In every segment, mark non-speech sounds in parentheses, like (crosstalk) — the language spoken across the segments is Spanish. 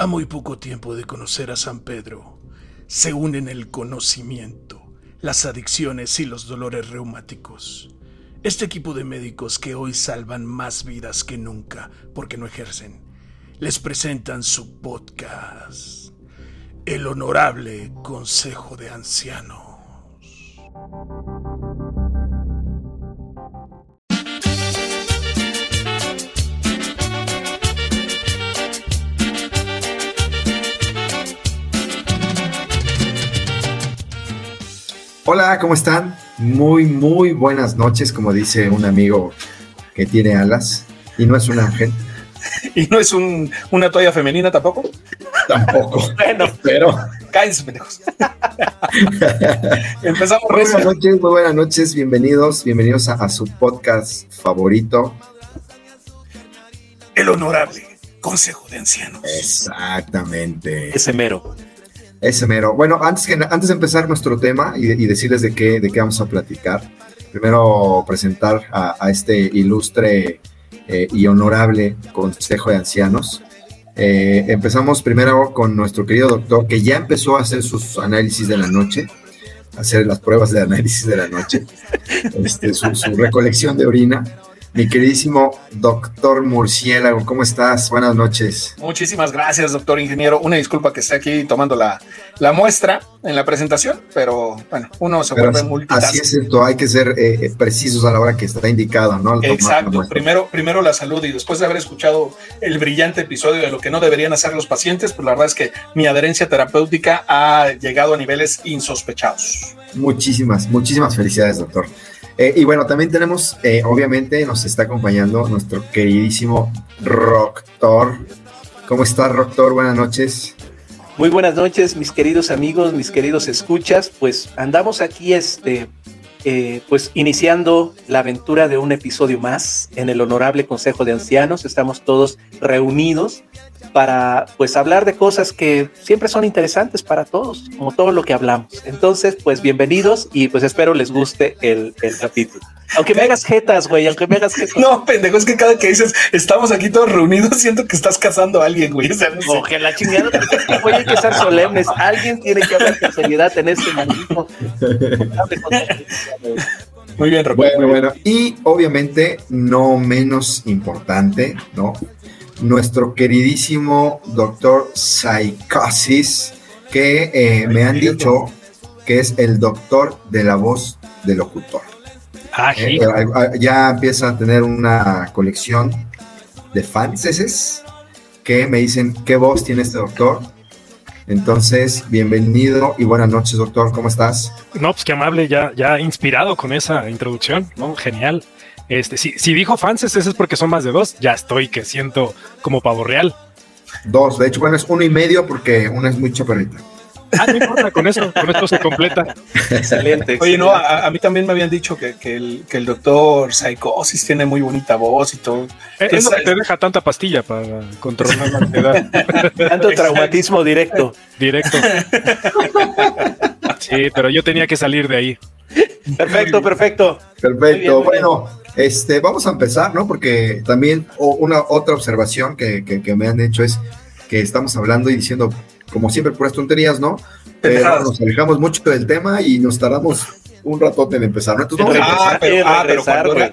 A muy poco tiempo de conocer a San Pedro, se unen el conocimiento, las adicciones y los dolores reumáticos. Este equipo de médicos que hoy salvan más vidas que nunca porque no ejercen, les presentan su podcast, El Honorable Consejo de Ancianos. Hola, ¿cómo están? Muy, muy buenas noches, como dice un amigo que tiene alas y no es un ángel. (laughs) ¿Y no es un, una toalla femenina tampoco? Tampoco. (laughs) bueno, pero. Cállense, pendejos. (laughs) Empezamos. Buenas noches, muy buenas noches. Bienvenidos, bienvenidos a, a, su podcast favorito. El honorable Consejo de Ancianos. Exactamente. Ese mero. Ese mero. Bueno, antes, que, antes de empezar nuestro tema y, decirles de qué, de qué vamos a platicar, primero presentar a, este ilustre eh, y honorable Consejo de Ancianos. Eh, empezamos primero con nuestro querido doctor, que ya empezó a hacer sus análisis de la noche, hacer las pruebas de análisis de la noche, (laughs) este, su recolección de orina mi queridísimo doctor Murciélago, ¿cómo estás? Buenas noches. Muchísimas gracias, doctor ingeniero. Una disculpa que esté aquí tomando la, la muestra en la presentación, pero bueno, uno se pero vuelve multitask. Así es esto, hay que ser eh, precisos a la hora que está indicado, ¿no? Exacto, primero, primero la salud y después de haber escuchado el brillante episodio de lo que no deberían hacer los pacientes, pues la verdad es que mi adherencia terapéutica ha llegado a niveles insospechados. Muchísimas, muchísimas felicidades, doctor. Eh, y bueno, también tenemos, eh, obviamente, nos está acompañando nuestro queridísimo Roctor. ¿Cómo estás, Roctor? Buenas noches. Muy buenas noches, mis queridos amigos, mis queridos escuchas. Pues andamos aquí, este, eh, pues iniciando la aventura de un episodio más en el Honorable Consejo de Ancianos. Estamos todos reunidos para pues hablar de cosas que siempre son interesantes para todos, como todo lo que hablamos. Entonces, pues bienvenidos y pues espero les guste el, el capítulo. Aunque me hagas jetas, güey, aunque me hagas jetas. (laughs) No, pendejo, es que cada que dices estamos aquí todos reunidos, siento que estás casando a alguien, güey. O sea, no sé. que la chingada, (laughs) güey, hay que ser solemnes. Alguien tiene que hablar con seriedad en este maldito. Muy bien, Roberto. Bueno, bueno. Y obviamente, no menos importante, ¿no? Nuestro queridísimo doctor Psicosis, que eh, me han dicho que es el doctor de la voz del locutor. Ah, eh, ya empieza a tener una colección de fans que me dicen qué voz tiene este doctor. Entonces, bienvenido y buenas noches, doctor. ¿Cómo estás? No, pues qué amable, ya, ya inspirado con esa introducción, ¿no? Genial. Este, si, si dijo fans, ese es porque son más de dos. Ya estoy que siento como pavo real. Dos, de hecho, bueno, es uno y medio porque una es muy chaparrita. Ah, no importa, con eso, con esto se completa. Excelente. Oye, no, a, a, mí también me habían dicho que, que, el, que el doctor Psicosis tiene muy bonita voz y todo. Es, es lo que te deja tanta pastilla para controlar la ansiedad. (laughs) Tanto traumatismo directo. Directo. (laughs) Sí, pero yo tenía que salir de ahí. Perfecto, perfecto. Perfecto. Bien, bueno, este, vamos a empezar, ¿no? Porque también una otra observación que, que, que, me han hecho es que estamos hablando y diciendo, como siempre, puras tonterías, ¿no? Pero nos alejamos mucho del tema y nos tardamos un ratote en empezar, ¿no? Entonces, vamos ah, pero, ah, pero, cuando era,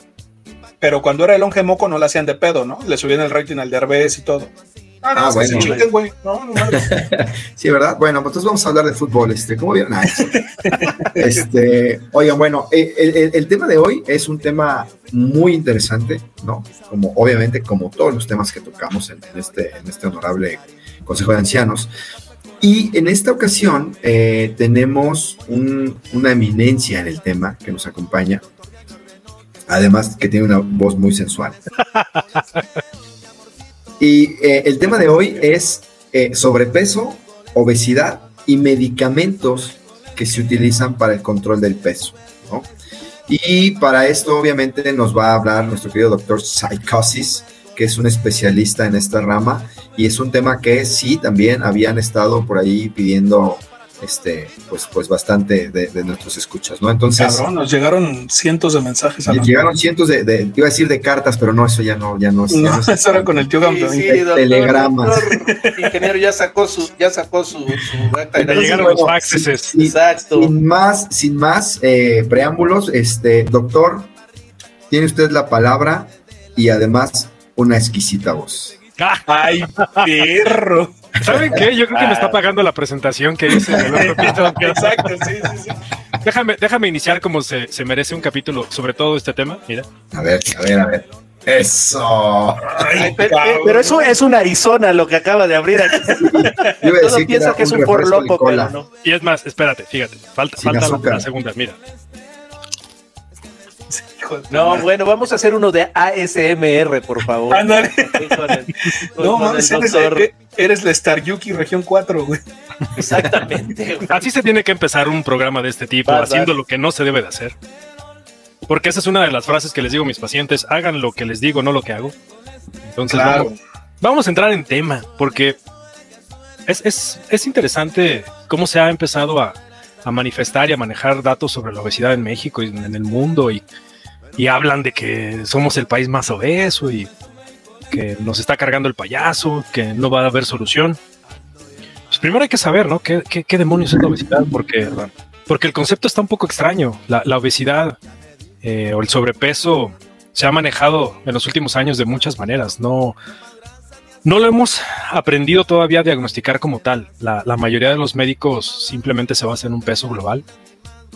pero cuando era el longe moco no le hacían de pedo, ¿no? Le subían el rating al Derbez y todo. Ah, no, ah bueno. No, no, (laughs) sí, ¿verdad? Bueno, pues entonces vamos a hablar de fútbol. Este, ¿Cómo vieron? Ah, este, oigan, bueno, el, el, el, tema de hoy es un tema muy interesante, ¿no? Como obviamente, como todos los temas que tocamos en, en este, en este honorable Consejo de Ancianos. Y en esta ocasión eh, tenemos un, una eminencia en el tema que nos acompaña. Además que tiene una voz muy sensual. (laughs) Y eh, el tema de hoy es eh, sobrepeso, obesidad y medicamentos que se utilizan para el control del peso. Y para esto obviamente nos va a hablar nuestro querido doctor Psicosis, que es un especialista en esta rama y es un tema que sí también habían estado por ahí pidiendo este, pues, pues bastante de, nuestros escuchas, ¿no? Entonces. Cabrón, nos llegaron cientos de mensajes. A llegaron cientos de, de, iba a decir de cartas, pero no, eso ya no, ya no es. No, (laughs) eso era con el tío sí, sí, telegramas. ingeniero ya sacó su, ya sacó su, su llegaron los faxes. Sin, Exacto. Sin más, sin más eh, preámbulos, este, doctor, tiene usted la palabra y además una exquisita voz. (laughs) ¡Ay, perro! ¿Saben qué? Yo creo que me está pagando la presentación que hice en el otro. (laughs) Exacto, sí, sí, sí. Déjame, déjame iniciar como se, se, merece un capítulo sobre todo este tema. Mira. A ver, a ver, a ver. Eso. pero, eso es una Arizona lo que acaba de abrir aquí. (laughs) Yo iba a decir piensa que, es un por loco, pero no. Y es más, espérate, fíjate, falta, falta la, la segunda, mira. No, bueno, vamos a hacer uno de ASMR, por favor. (laughs) no, mames, eres, la Star Yuki Región 4, güey. Exactamente. Así se tiene que empezar un programa de este tipo, haciendo lo que no se debe de hacer. Porque esa es una de las frases que les digo a mis pacientes, hagan lo que les digo, no lo que hago. Entonces, vamos, a entrar en tema, porque es, es, interesante cómo se ha empezado a, a manifestar y a manejar datos sobre la obesidad en México y en el mundo y y hablan de que somos el país más obeso y que nos está cargando el payaso, que no va a haber solución. Pues primero hay que saber, ¿no? ¿Qué, qué, demonios es la obesidad? Porque, porque el concepto está un poco extraño. La, obesidad eh, o el sobrepeso se ha manejado en los últimos años de muchas maneras. No, no lo hemos aprendido todavía a diagnosticar como tal. La, mayoría de los médicos simplemente se basan en un peso global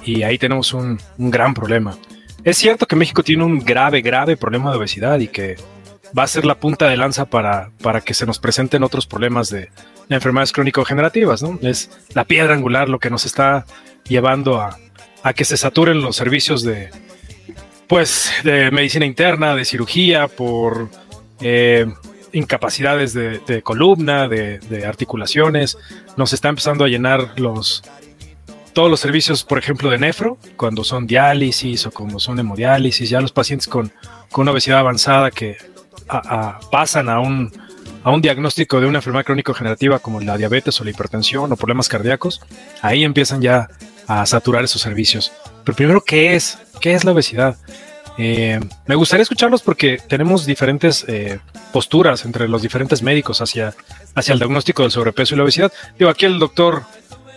y ahí tenemos un, gran problema. Es cierto que México tiene un grave, grave problema de obesidad y que va a ser la punta de lanza para, que se nos presenten otros problemas de, enfermedades crónico-generativas, ¿no? Es la piedra angular lo que nos está llevando a, que se saturen los servicios de, pues, de medicina interna, de cirugía, por eh, incapacidades de, columna, de, articulaciones. Nos está empezando a llenar los, todos los servicios, por ejemplo, de nefro, cuando son diálisis o como son hemodiálisis, ya los pacientes con, con obesidad avanzada que pasan a un, a un diagnóstico de una enfermedad crónico-generativa como la diabetes o la hipertensión o problemas cardíacos, ahí empiezan ya a saturar esos servicios. Pero primero, ¿qué es? ¿Qué es la obesidad? Eh, me gustaría escucharlos porque tenemos diferentes eh, posturas entre los diferentes médicos hacia, hacia el diagnóstico del sobrepeso y la obesidad. Digo, aquí el doctor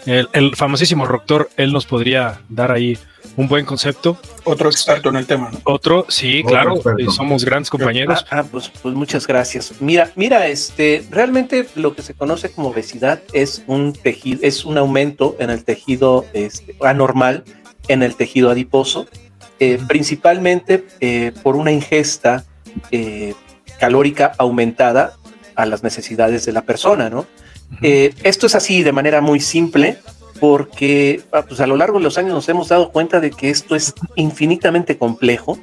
el, famosísimo Roctor, él nos podría dar ahí un buen concepto. Otro experto en el tema. Otro, sí, claro, somos grandes compañeros. Ah, ah, pues, pues, muchas gracias. Mira, mira, este, realmente lo que se conoce como obesidad es un tejido, es un aumento en el tejido este, anormal, en el tejido adiposo, eh, principalmente eh, por una ingesta eh, calórica aumentada a las necesidades de la persona, ¿no? Eh, esto es así de manera muy simple porque ah, pues a lo largo de los años nos hemos dado cuenta de que esto es infinitamente complejo.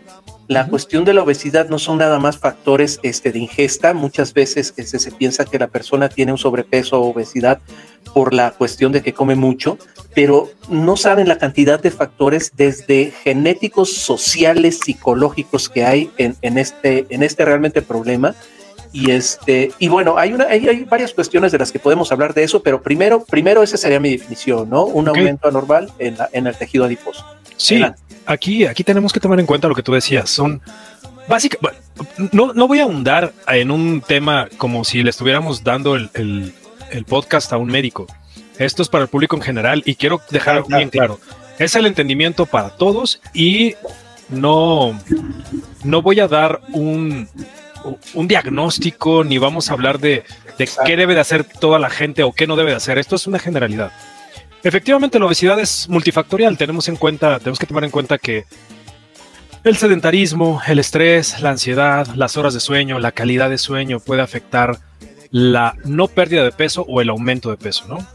La cuestión de la obesidad no son nada más factores este, de ingesta. Muchas veces este, se piensa que la persona tiene un sobrepeso o obesidad por la cuestión de que come mucho, pero no saben la cantidad de factores desde genéticos, sociales, psicológicos que hay en, en este, en este realmente problema y este, y bueno, hay una, hay, varias cuestiones de las que podemos hablar de eso, pero primero, primero esa sería mi definición, ¿no? Un aumento anormal en, en el tejido adiposo. Sí, aquí, aquí tenemos que tomar en cuenta lo que tú decías. Son básicamente, no, no voy a ahondar en un tema como si le estuviéramos dando el, el, podcast a un médico. Esto es para el público en general y quiero dejar bien claro. Es el entendimiento para todos y no, no voy a dar un, un diagnóstico, ni vamos a hablar de, qué debe de hacer toda la gente o qué no debe de hacer. Esto es una generalidad. Efectivamente, la obesidad es multifactorial. Tenemos en cuenta, tenemos que tomar en cuenta que el sedentarismo, el estrés, la ansiedad, las horas de sueño, la calidad de sueño puede afectar la no pérdida de peso o el aumento de peso, ¿no?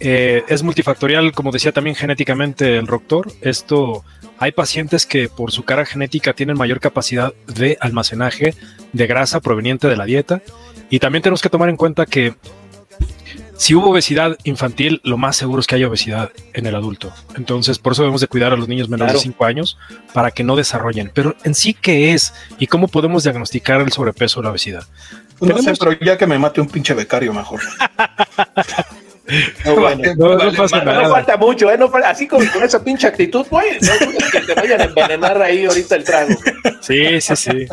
Eh, es multifactorial, como decía también genéticamente el doctor. Esto hay pacientes que por su cara genética tienen mayor capacidad de almacenaje de grasa proveniente de la dieta. Y también tenemos que tomar en cuenta que si hubo obesidad infantil, lo más seguro es que haya obesidad en el adulto. Entonces, por eso debemos de cuidar a los niños menores de 5 años para que no desarrollen. Pero en sí, ¿qué es? ¿Y cómo podemos diagnosticar el sobrepeso o la obesidad? no sé, pero ya que me mate un pinche becario mejor. (laughs) No, bueno, no, no pasa nada. No falta mucho, ¿eh? No, así con, con, esa pinche actitud, güey. No que te vayan a envenenar ahí ahorita el trago. Sí, sí, sí.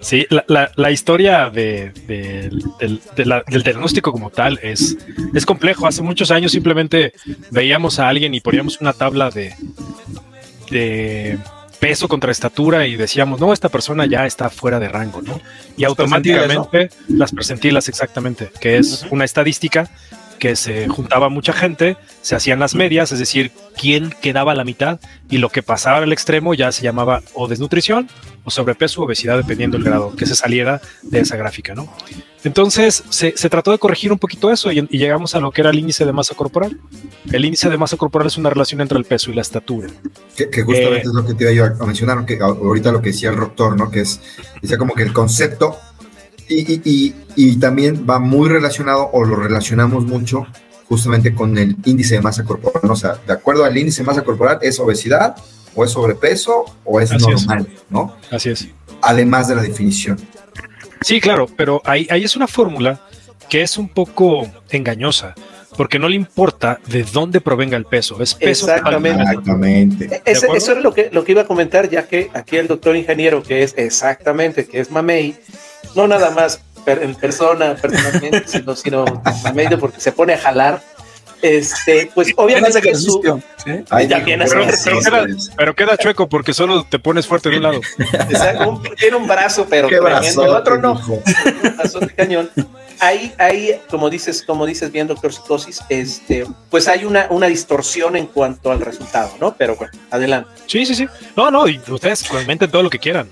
Sí, la, la, la historia de, de, del, de la, del diagnóstico como tal es, es complejo. Hace muchos años simplemente veíamos a alguien y poníamos una tabla de, de peso contra estatura y decíamos, no, esta persona ya está fuera de rango, ¿no? Y automáticamente las percentilas exactamente, que es una estadística que se juntaba mucha gente, se hacían las medias, es decir, quién quedaba a la mitad y lo que pasaba al extremo ya se llamaba o desnutrición o sobrepeso o obesidad, dependiendo del grado que se saliera de esa gráfica, ¿no? Entonces se, se trató de corregir un poquito eso y, y, llegamos a lo que era el índice de masa corporal. El índice de masa corporal es una relación entre el peso y la estatura. Que, que justamente eh, es lo que te iba a mencionar, que ahorita lo que decía el doctor, ¿no? Que es, decía como que el concepto y, y, y, también va muy relacionado o lo relacionamos mucho justamente con el índice de masa corporal. O sea, de acuerdo al índice de masa corporal, ¿es obesidad o es sobrepeso o es Así normal? Es. ¿no? Así es. Además de la definición. Sí, claro, pero ahí, ahí es una fórmula que es un poco engañosa porque no le importa de dónde provenga el peso, es peso. Exactamente. exactamente. Es, eso es lo que, lo que iba a comentar, ya que aquí el doctor ingeniero, que es exactamente, que es Mamey, no nada más per, en persona, personalmente, (laughs) sino, sino Mamey porque se pone a jalar. Este, pues obviamente que su, ¿sí? Ay, también pero, pero, queda, pero, queda, chueco porque solo te pones fuerte de un lado. (laughs) Exacto, un, tiene un brazo, pero tremendo, el otro no. Un (laughs) brazo de cañón ahí, ahí, como dices, como dices bien, doctor Psicosis, este, pues hay una, una distorsión en cuanto al resultado, ¿no? Pero bueno, adelante. Sí, sí, sí. No, no, y ustedes comenten todo lo que quieran.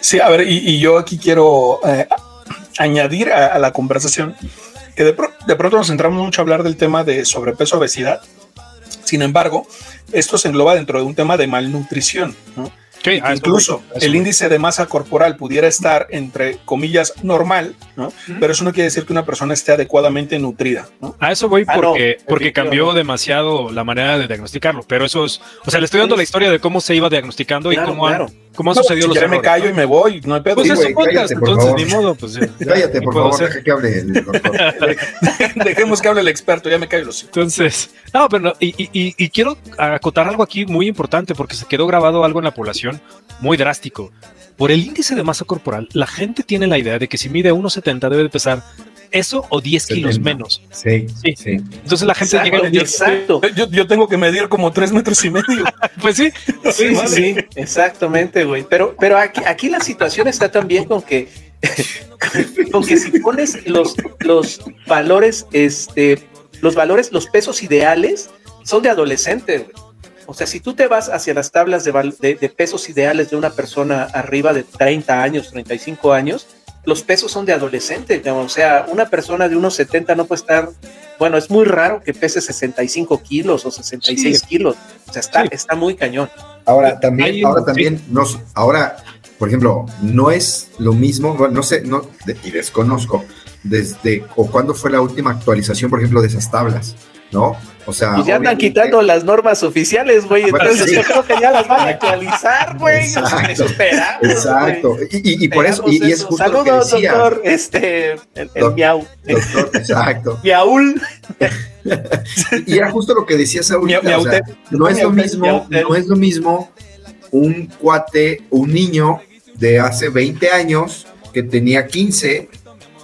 Sí, a ver, y, y yo aquí quiero eh, añadir a, a, la conversación que de, pro, de pronto nos centramos mucho a hablar del tema de sobrepeso, obesidad. Sin embargo, esto se engloba dentro de un tema de malnutrición, ¿no? Sí, incluso eso, eso. el índice de masa corporal pudiera estar entre comillas normal, ¿no? pero eso no quiere decir que una persona esté adecuadamente nutrida. ¿no? A eso voy porque, ah, no, porque cambió demasiado la manera de diagnosticarlo, pero eso es, o sea, le estoy dando la historia de cómo se iba diagnosticando claro, y cómo, claro. Cómo han sucedido si los ya errores. me callo y me voy, no hay pedo. Pues sí, podcast, por entonces favor. ni modo, pues ya, ya, (laughs) Cállate, ¿qué por favor, deja que hable el doctor. (laughs) Dejemos que hable el experto, ya me callo los Entonces, no, pero no, y, y, y, quiero acotar algo aquí muy importante porque se quedó grabado algo en la población muy drástico. Por el índice de masa corporal, la gente tiene la idea de que si mide 1,70 debe de pesar eso o 10 kilos menos. Sí, sí, sí. Entonces la gente exacto, llega y exacto. Yo, yo, tengo que medir como 3 metros y medio. (laughs) pues sí. Sí, sí, vale. sí, exactamente, güey. Pero, pero aquí, aquí la situación está también con que (laughs) con que si pones los, los valores, este, los valores, los pesos ideales son de adolescente, güey. O sea, si tú te vas hacia las tablas de, de, de, pesos ideales de una persona arriba de 30 años, 35 años, los pesos son de adolescente. O sea, una persona de unos 70 no puede estar, bueno, es muy raro que pese 65 kilos o 66 sí. kilos. O sea, está, sí. está muy cañón. Ahora también, Hay, ahora también, nos, ahora, por ejemplo, no es lo mismo, bueno, no sé, no, de, y desconozco desde o cuándo fue la última actualización, por ejemplo, de esas tablas, ¿no? O sea, pues ya andan quitando las normas oficiales, güey. Entonces sí. yo creo que ya las van a actualizar, güey. Exacto. Exacto. Y, y, y, por eso, y, y, es justo Saludos, lo que doctor. Este, el, el Do miau. Doctor, exacto. (laughs) Miaul. y era justo lo que decías ahorita. Miau, o sea, no es lo mismo, no es lo mismo un cuate, un niño de hace 20 años que tenía 15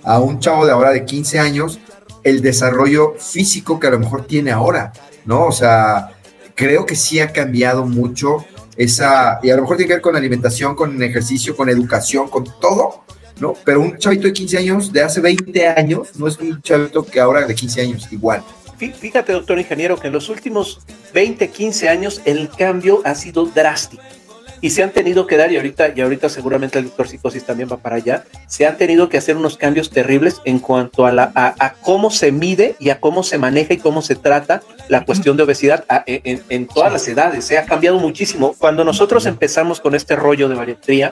a un chavo de ahora de 15 años el desarrollo físico que a lo mejor tiene ahora, ¿no? O sea, creo que sí ha cambiado mucho esa, y a lo mejor tiene que ver con alimentación, con ejercicio, con educación, con todo, ¿no? Pero un chavito de 15 años, de hace 20 años, no es un chavito que ahora de 15 años, igual. Fíjate, doctor ingeniero, que en los últimos 20, 15 años el cambio ha sido drástico y se han tenido que dar, y ahorita, y ahorita seguramente el doctor Psicosis también va para allá, se han tenido que hacer unos cambios terribles en cuanto a, la, a, a cómo se mide y a cómo se maneja y cómo se trata la cuestión de obesidad a, en, en, todas las edades. Se ha cambiado muchísimo. Cuando nosotros empezamos con este rollo de bariatría,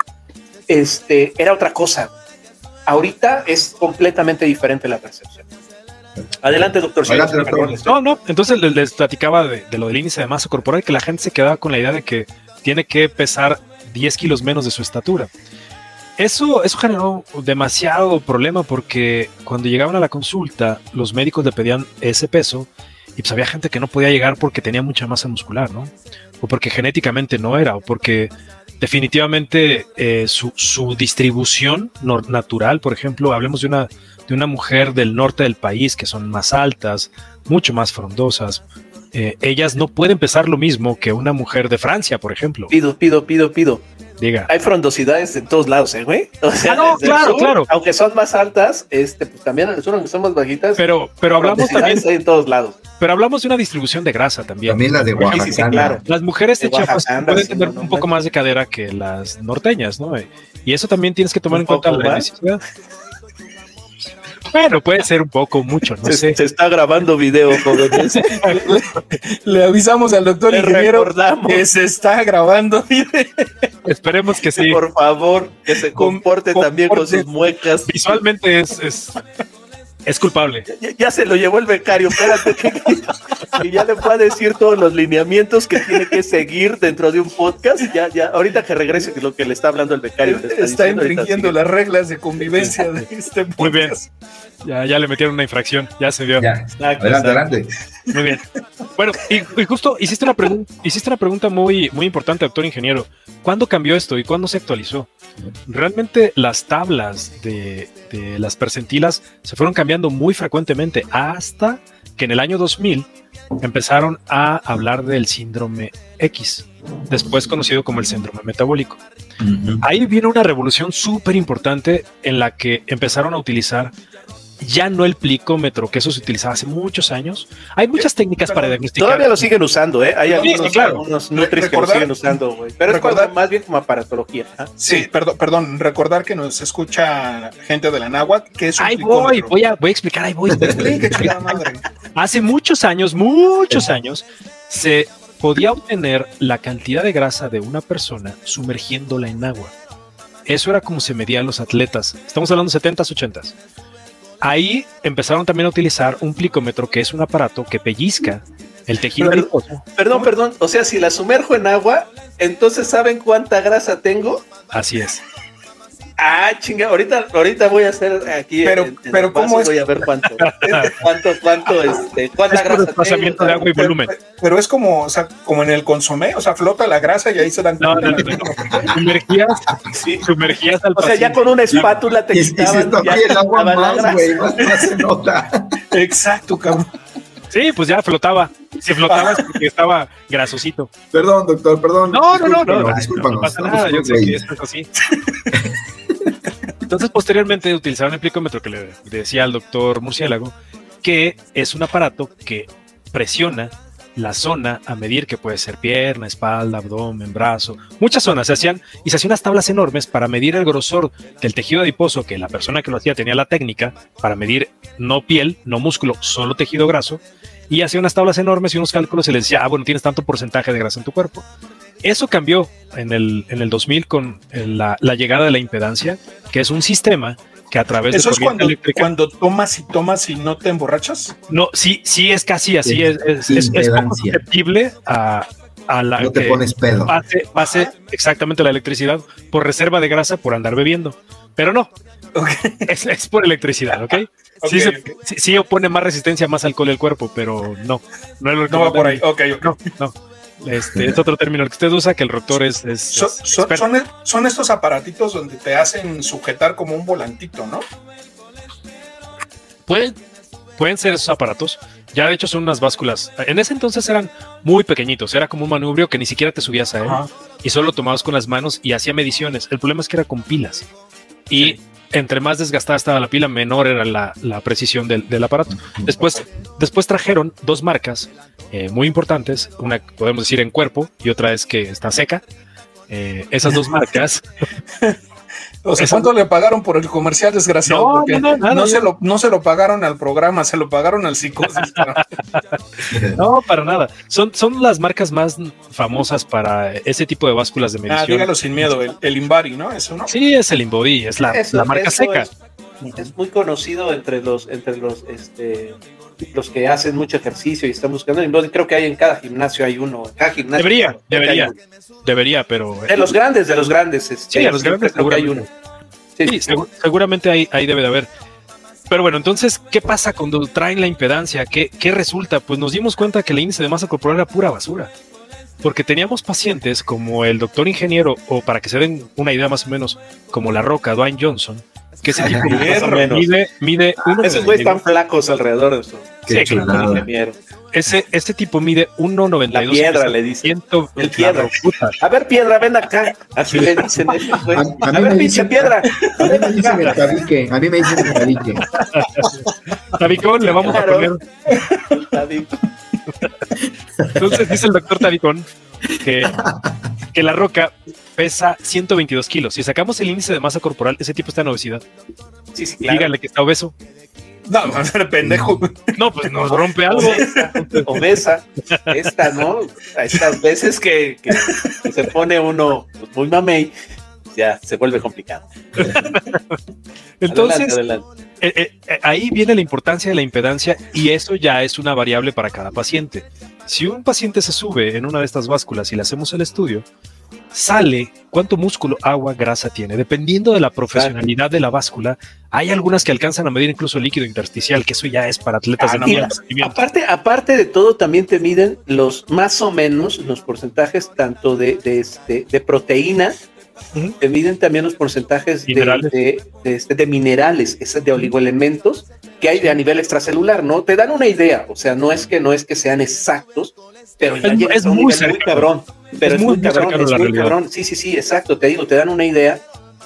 este, era otra cosa. Ahorita es completamente diferente la percepción. Adelante, doctor. Adelante, doctor. No, no, entonces les, les platicaba de, de, lo del índice de masa corporal, que la gente se quedaba con la idea de que tiene que pesar 10 kilos menos de su estatura. eso, eso generó demasiado problema porque cuando llegaban a la consulta, los médicos le pedían ese peso y pues había gente que no podía llegar porque tenía mucha masa muscular, ¿no? O porque genéticamente no era, o porque definitivamente eh, su, su, distribución natural, por ejemplo, hablemos de una, de una mujer del norte del país que son más altas, mucho más frondosas, eh, ellas no pueden pesar lo mismo que una mujer de Francia, por ejemplo. Pido, pido, pido, pido. Diga. Hay frondosidades en todos lados, ¿eh, güey? O sea, ah, no, claro, claro. Aunque son más altas, este, pues también en el sur, aunque son más bajitas. Pero, pero hablamos también. en todos lados. Pero hablamos de una distribución de grasa también. También la de Oaxaca. Sí, sí, claro. Las mujeres de, de Chiapas pueden tener un poco más de cadera que las norteñas, ¿no? Y eso también tienes que tomar en cuenta la necesidad. Bueno, puede ser un poco mucho, no se, sé. Se está grabando video, jóvenes. le, (laughs) le, avisamos al doctor ingeniero que se está grabando video. Esperemos que sí. Por favor, que se comporte también con sus muecas. Visualmente es, es es culpable. Ya, ya, se lo llevó el becario, espérate. (laughs) y ya le fue a decir todos los lineamientos que tiene que seguir dentro de un podcast. Ya, ya, ahorita que regrese lo que le está hablando el becario. Está, está infringiendo las reglas de convivencia de este podcast. Muy bien. Ya, ya le metieron una infracción, ya se vio. Ya. Exacto, adelante, adelante. Muy bien. Bueno, y, y, justo hiciste una, pregunta, hiciste una pregunta muy, muy importante, doctor ingeniero. ¿Cuándo cambió esto y cuándo se actualizó? Realmente las tablas de, de las percentilas se fueron cambiando muy frecuentemente hasta que en el año 2000 empezaron a hablar del síndrome X, después conocido como el síndrome metabólico. Uh -huh. Ahí viene una revolución súper importante en la que empezaron a utilizar ya no el plicómetro, que eso se utilizaba hace muchos años. Hay muchas técnicas para diagnosticar. Todavía lo siguen usando, ¿eh? Hay algunos, sí, claro. algunos nutris que lo siguen usando, güey. Pero es recordar- como- más bien como aparatología. ¿ah? Sí, perdón, perdón, recordar que nos escucha gente de la náhuatl, que es un Ahí voy, plicómetro. voy a, voy a explicar, ahí voy. (laughs) Explique, chingada madre. Hace muchos años, muchos años, se podía obtener la cantidad de grasa de una persona sumergiéndola en agua. Eso era como se medían los atletas. Estamos hablando de 70s, 80s. Ahí empezaron también a utilizar un plicómetro, que es un aparato que pellizca el tejido Pero- adiposo. Perdón, perdón. O sea, si la sumerjo en agua, entonces ¿saben cuánta grasa tengo? Así es. Ah, chinga, ahorita, ahorita voy a hacer aquí. Pero- en- en pero ¿cómo es? Voy a ver cuánto. (laughs) cuánto, cuánto, este, cuánta Es grasa desplazamiento tengo. de agua y volumen. Pero es como, o sea, como en el consomé, o sea, flota la grasa y ahí se dan No, no, no, no. Sumergías, Sí. sumergías al O sea, ya con una espátula te Y, y si quitaban, está ya aquí el agua quitaban la más, grasa. güey, más, más se nota. Exacto, cabrón. Sí, pues ya flotaba. Si flotaba es porque estaba grasosito. Perdón, doctor, perdón. No, no, no, no, no, no pasa nada, yo sé que esto es así. Entonces, posteriormente utilizaron el plicómetro que le decía al doctor Murciélago, que es un aparato que presiona la zona a medir, que puede ser pierna, espalda, abdomen, brazo, muchas zonas se hacían y se hacían unas tablas enormes para medir el grosor del tejido adiposo, que la persona que lo hacía tenía la técnica para medir no piel, no músculo, solo tejido graso, y hacía unas tablas enormes y unos cálculos y le decía, ah, bueno, tienes tanto porcentaje de grasa en tu cuerpo. Eso cambió en el, en el 2000 con el- la, la llegada de la impedancia, que es un sistema que a través Eso de es corriente cuando, eléctrica- cuando tomas y tomas y no te emborrachas. No, sí, sí es casi así, Sí, es, es, es- es poco susceptible a, a la No te que pones pedo. pase, pase exactamente la electricidad por reserva de grasa por andar bebiendo. Pero no, es, es por electricidad, ¿ok? Sí, Ok, se- ok. sí- sí opone más resistencia, más alcohol al cuerpo, pero no, no, es lo No va por ahí. ok. No, no. Este, es otro término que usted usa, que el doctor es, son, son estos aparatitos donde te hacen sujetar como un volantito, ¿no? pueden, pueden ser esos aparatos. Ya de hecho son unas básculas. En ese entonces eran muy pequeñitos. Era como un manubrio que ni siquiera te subías a él Ajá. y solo tomabas con las manos y hacía mediciones. El problema es que era con pilas. Y entre más desgastada estaba la pila, menor era la, la precisión del, del aparato. Después, después trajeron dos marcas eh, muy importantes. Una podemos decir en cuerpo y otra es que está seca. Eh, esas dos (laughs) marcas O sea, ¿cuánto le pagaron por el comercial desgraciado? No, Porque no, no, nada, se lo, no se lo pagaron al programa, se lo pagaron al psicosis. (laughs) No, para nada. Son, son las marcas más famosas para ese tipo de básculas de ah, medición. dígalo sin miedo, el, el ¿no? Eso, ¿no? Sí, es el Inbody, es la, Eso- la marca seca. Es, es muy conocido entre los, entre los, este, los que hacen mucho ejercicio y están buscando. y Creo que hay en cada gimnasio hay uno. en Cada gimnasio Debería, debería. Debería, pero. De los grandes, de los grandes. este, Sí, a los grandes creo que hay uno. Sí, seguramente ahí, ahí debe de haber. Pero bueno, entonces, ¿qué pasa cuando traen la impedancia? ¿Qué, ¿Qué resulta? Pues nos dimos cuenta que el índice de masa corporal era pura basura. Porque teníamos pacientes como el doctor ingeniero, o para que se den una idea más o menos, como la roca Dwayne Johnson, que ese tipo (laughs) mide, mide uno Esos güeyes están flacos alrededor de eso. Qué sí, ese, este tipo mide 1,92. La piedra le dice. el piedra. A ver, piedra, ven acá. Así le dicen (laughs) A, a, ver, pinche piedra. (laughs) A mí me dicen el tabique. A mí me dicen el tabique. Tabicón, le vamos a poner. Entonces dice el doctor Tabicón que, que la roca pesa 122 kilos. Si sacamos el índice de masa corporal, ese tipo está en obesidad. Sí, sí, claro. Dígale que está obeso. No, (laughs) no ser pendejo. No, pues nos rompe algo. Obesa, esta, ¿no? A estas veces que, se pone uno pues, muy mamey, ya se vuelve complicado. (laughs) Entonces, eh, eh, eh, ahí viene la importancia de la impedancia y eso ya es una variable para cada paciente. Si un paciente se sube en una de estas básculas y le hacemos el estudio, sale cuánto músculo, agua, grasa tiene. Dependiendo de la profesionalidad de la báscula, hay algunas que alcanzan a medir incluso líquido intersticial, que eso ya es para atletas de ah, aparte, aparte de todo, también te miden los más o menos los porcentajes tanto de, de, este, de proteína te miden también los porcentajes de, de, este, de, minerales, de oligoelementos que hay de a nivel extracelular, ¿no? Te dan una idea, o sea, no es que no es que sean exactos, pero ya es, muy, muy cabrón. Pero es, muy, cabrón, es muy cabrón. Sí, sí, sí, exacto. Te digo, te dan una idea,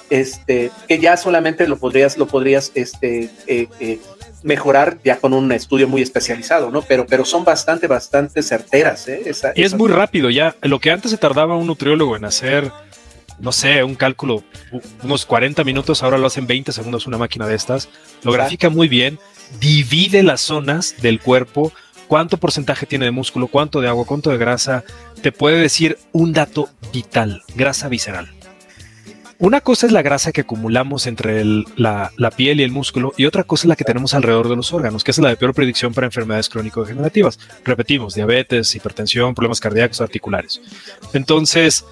este, que ya solamente lo podrías, lo podrías, este, eh, eh, mejorar ya con un estudio muy especializado, ¿no? Pero, pero son bastante, bastante certeras, ¿eh? y es muy rápido ya. Lo que antes se tardaba un nutriólogo en hacer no sé, un cálculo, unos 40 minutos, ahora lo hacen 20 segundos una máquina de estas, lo grafica muy bien, divide las zonas del cuerpo, cuánto porcentaje tiene de músculo, cuánto de agua, cuánto de grasa, te puede decir un dato vital, grasa visceral. Una cosa es la grasa que acumulamos entre la, la, piel y el músculo y otra cosa es la que tenemos alrededor de los órganos, que es la de peor predicción para enfermedades crónico-degenerativas. Repetimos, diabetes, hipertensión, problemas cardíacos, articulares. Entonces,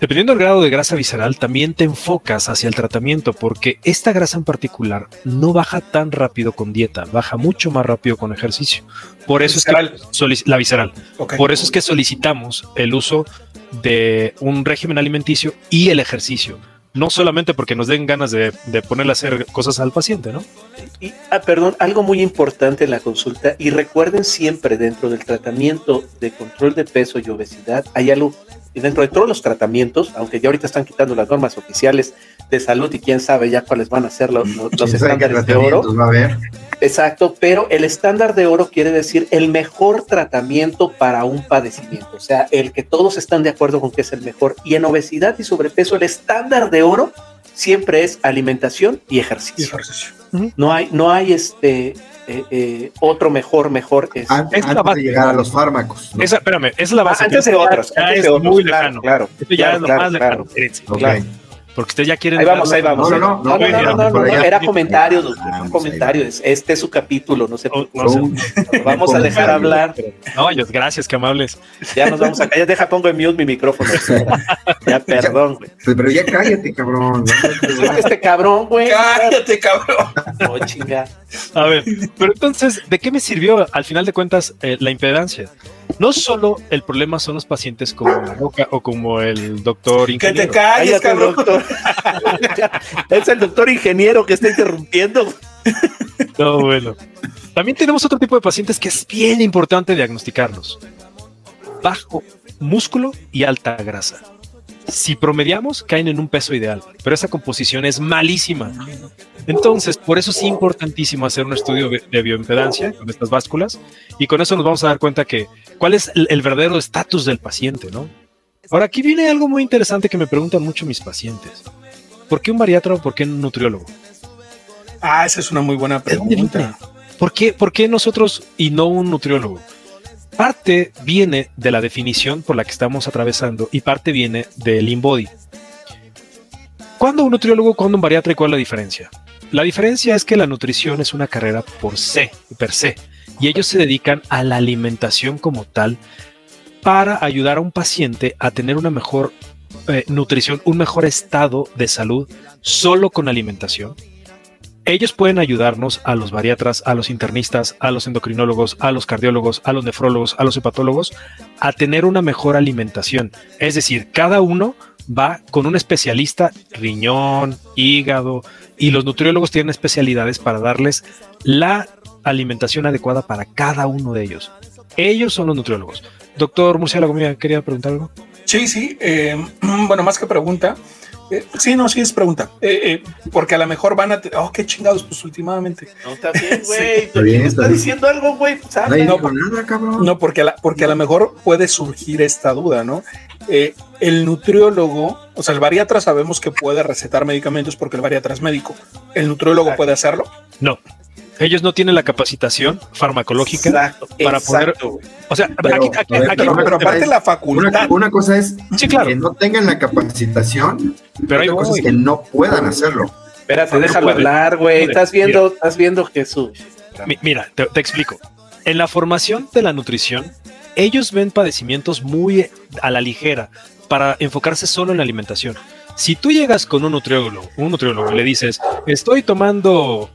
Dependiendo del grado de grasa visceral, también te enfocas hacia el tratamiento porque esta grasa en particular no baja tan rápido con dieta, baja mucho más rápido con ejercicio. Por eso es que la visceral. Por eso es que solicitamos el uso de un régimen alimenticio y el ejercicio. No solamente porque nos den ganas de, ponerle a hacer cosas al paciente, ¿no? Y, ah, perdón, algo muy importante en la consulta, y recuerden siempre dentro del tratamiento de control de peso y obesidad, hay algo y dentro de todos los tratamientos, aunque ya ahorita están quitando las normas oficiales de salud y quién sabe ya cuáles van a ser los, estándares de oro. Exacto, pero el estándar de oro quiere decir el mejor tratamiento para un padecimiento, o sea, el que todos están de acuerdo con que es el mejor. Y en obesidad y sobrepeso, el estándar de oro siempre es alimentación y ejercicio. No hay, no hay este, eh, eh, otro mejor, mejor es. Antes, de llegar a los fármacos. Esa, espérame, es la base. Antes de otras. Antes de muy lejano. Claro, ya es lo más lejano. Claro porque usted ya quiere. Ahí vamos, ahí vamos. No, no, no, no, no, era comentario, doctor, un comentario. Este es su capítulo, no sé. vamos a dejar hablar. No, gracias, qué amables. Ya nos vamos a callar. Deja, pongo en mute mi micrófono. Ya, perdón, güey. Pero ya cállate, cabrón. Este cabrón, güey. Cállate, cabrón. Oh, chinga. A ver, pero entonces, ¿de qué me sirvió al final de cuentas la impedancia? No solo el problema son los pacientes como la Roca o como el doctor ingeniero. Que te calles, cabrón. Doctor. (laughs) es el doctor ingeniero que está interrumpiendo. No, bueno. También tenemos otro tipo de pacientes que es bien importante diagnosticarlos. Bajo músculo y alta grasa si promediamos, caen en un peso ideal, pero esa composición es malísima. Entonces, por eso es importantísimo hacer un estudio de bioimpedancia con estas básculas y con eso nos vamos a dar cuenta que cuál es el, verdadero estatus del paciente, ¿no? Ahora, aquí viene algo muy interesante que me preguntan mucho mis pacientes. ¿Por qué un bariatra o por qué un nutriólogo? Ah, esa es una muy buena pregunta. ¿Por qué, ¿Por qué nosotros y no un nutriólogo? Parte viene de la definición por la que estamos atravesando y parte viene del InBody. ¿Cuándo un nutriólogo, cuándo un bariatra y cuál es la diferencia? La diferencia es que la nutrición es una carrera por se, per se, y ellos se dedican a la alimentación como tal para ayudar a un paciente a tener una mejor eh, nutrición, un mejor estado de salud solo con alimentación. Ellos pueden ayudarnos a los bariatras, a los internistas, a los endocrinólogos, a los cardiólogos, a los nefrólogos, a los hepatólogos, a tener una mejor alimentación. Es decir, cada uno va con un especialista, riñón, hígado, y los nutriólogos tienen especialidades para darles la alimentación adecuada para cada uno de ellos. Ellos son los nutriólogos. Doctor Murciélago, ¿me quería preguntar algo? Sí, sí. Eh, (clears throat) bueno, más que pregunta, eh, sí, no, sí es pregunta. Eh, eh, porque a lo mejor van a. Oh, qué chingados, pues últimamente. No, está bien, (laughs) güey. está, bien, está, diciendo algo, güey. Pues, no, nada, cabrón. no, porque, a la, porque a lo mejor puede surgir esta duda, ¿no? el nutriólogo, o sea, el bariatra sabemos que puede recetar medicamentos porque el bariatra es médico. ¿El nutriólogo puede hacerlo? No. Ellos no tienen la capacitación farmacológica para poder. O sea, aquí, pero, aparte la facultad. Una, cosa es que no tengan la capacitación, pero hay cosas que no puedan hacerlo. Espérate, déjalo hablar, güey. Estás viendo, estás viendo Jesús. Mira, te, te explico. En la formación de la nutrición, ellos ven padecimientos muy a la ligera para enfocarse solo en la alimentación. Si tú llegas con un nutriólogo, un nutriólogo y le dices, estoy tomando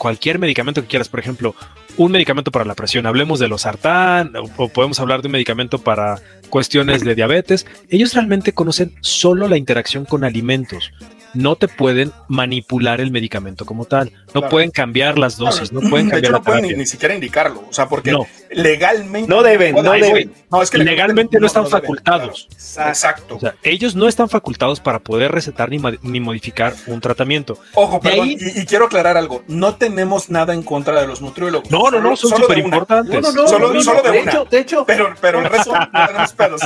cualquier medicamento que quieras, por ejemplo, un medicamento para la presión, hablemos de los sartán o, podemos hablar de un medicamento para cuestiones de diabetes, ellos realmente conocen solo la interacción con alimentos no te pueden manipular el medicamento como tal. No pueden cambiar las dosis, no pueden cambiar no pueden ni, siquiera indicarlo. O sea, porque legalmente. No deben, no, deben. No, es que legalmente, no, están facultados. Exacto. O sea, ellos no están facultados para poder recetar ni, ni modificar un tratamiento. Ojo, perdón, y, quiero aclarar algo. No tenemos nada en contra de los nutriólogos. No, no, no, son súper importantes. No, no, no, solo, de, de Hecho, de hecho. Pero, pero el resto no tenemos pedos.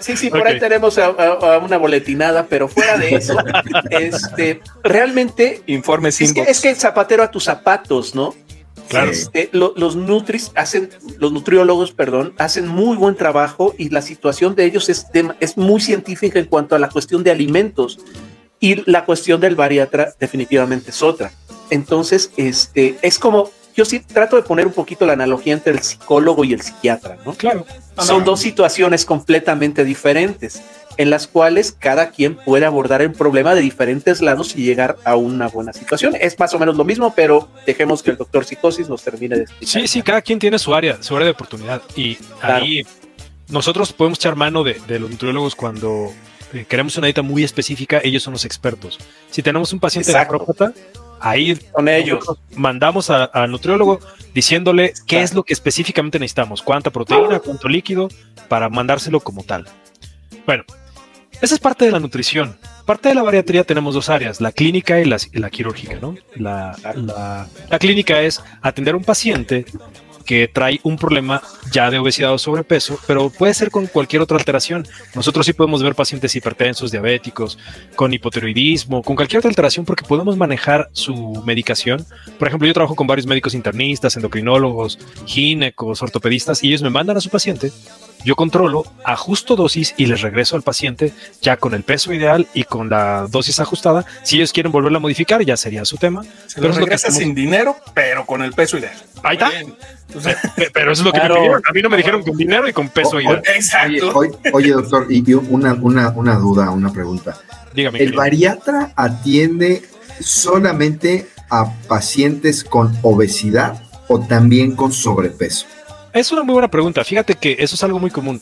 Sí, sí, por ahí tenemos a, una boletinada, pero fuera de eso. Este, realmente. Informes es que, es que zapatero a tus zapatos, ¿no? Claro. Este, los nutris hacen, los nutriólogos, perdón, hacen muy buen trabajo y la situación de ellos es, es muy científica en cuanto a la cuestión de alimentos y la cuestión del bariatra definitivamente es otra. Entonces, este, es como, yo sí trato de poner un poquito la analogía entre el psicólogo y el psiquiatra, ¿no? Claro. Son dos situaciones completamente diferentes en las cuales cada quien puede abordar el problema de diferentes lados y llegar a una buena situación. Es más o menos lo mismo, pero dejemos que el doctor psicosis nos termine de explicar. Sí, sí, cada quien tiene su área, su área de oportunidad. Y ahí nosotros podemos echar mano de, los nutriólogos cuando eh, queremos una dieta muy específica, ellos son los expertos. Si tenemos un paciente de próstata, ahí con ellos mandamos al nutriólogo diciéndole qué es lo que específicamente necesitamos, cuánta proteína, cuánto líquido, para mandárselo como tal. Bueno, esa es parte de la nutrición. Parte de la bariatría tenemos dos áreas, la clínica y la, quirúrgica, ¿no? La, la, clínica es atender a un paciente que trae un problema ya de obesidad o sobrepeso, pero puede ser con cualquier otra alteración. Nosotros sí podemos ver pacientes hipertensos, diabéticos, con hipotiroidismo, con cualquier otra alteración, porque podemos manejar su medicación. Por ejemplo, yo trabajo con varios médicos internistas, endocrinólogos, ginecos, ortopedistas, y ellos me mandan a su paciente yo controlo, ajusto dosis y les regreso al paciente ya con el peso ideal y con la dosis ajustada. Si ellos quieren volverla a modificar, ya sería su tema. pero es lo que sin dinero, pero con el peso ideal. Ahí está. (laughs) pero eso es lo que me pidieron. A mí no me dijeron con dinero y con peso ideal. Exacto. Oye, doctor, y una, una, una duda, una pregunta. Dígame. ¿El bariatra atiende solamente a pacientes con obesidad o también con sobrepeso? Es una muy buena pregunta. Fíjate que eso es algo muy común.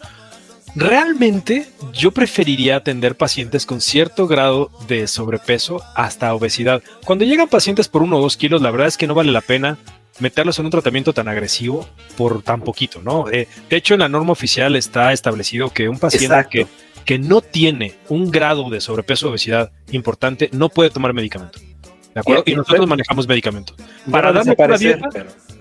Realmente yo preferiría atender pacientes con cierto grado de sobrepeso hasta obesidad. Cuando llegan pacientes por uno o dos kilos, la verdad es que no vale la pena meterlos en un tratamiento tan agresivo por tan poquito, ¿no? Eh, de hecho, en la norma oficial está establecido que un paciente que, que no tiene un grado de sobrepeso o obesidad importante no puede tomar medicamento. ¿De acuerdo? Y, nosotros manejamos medicamentos. Para darle pura dieta,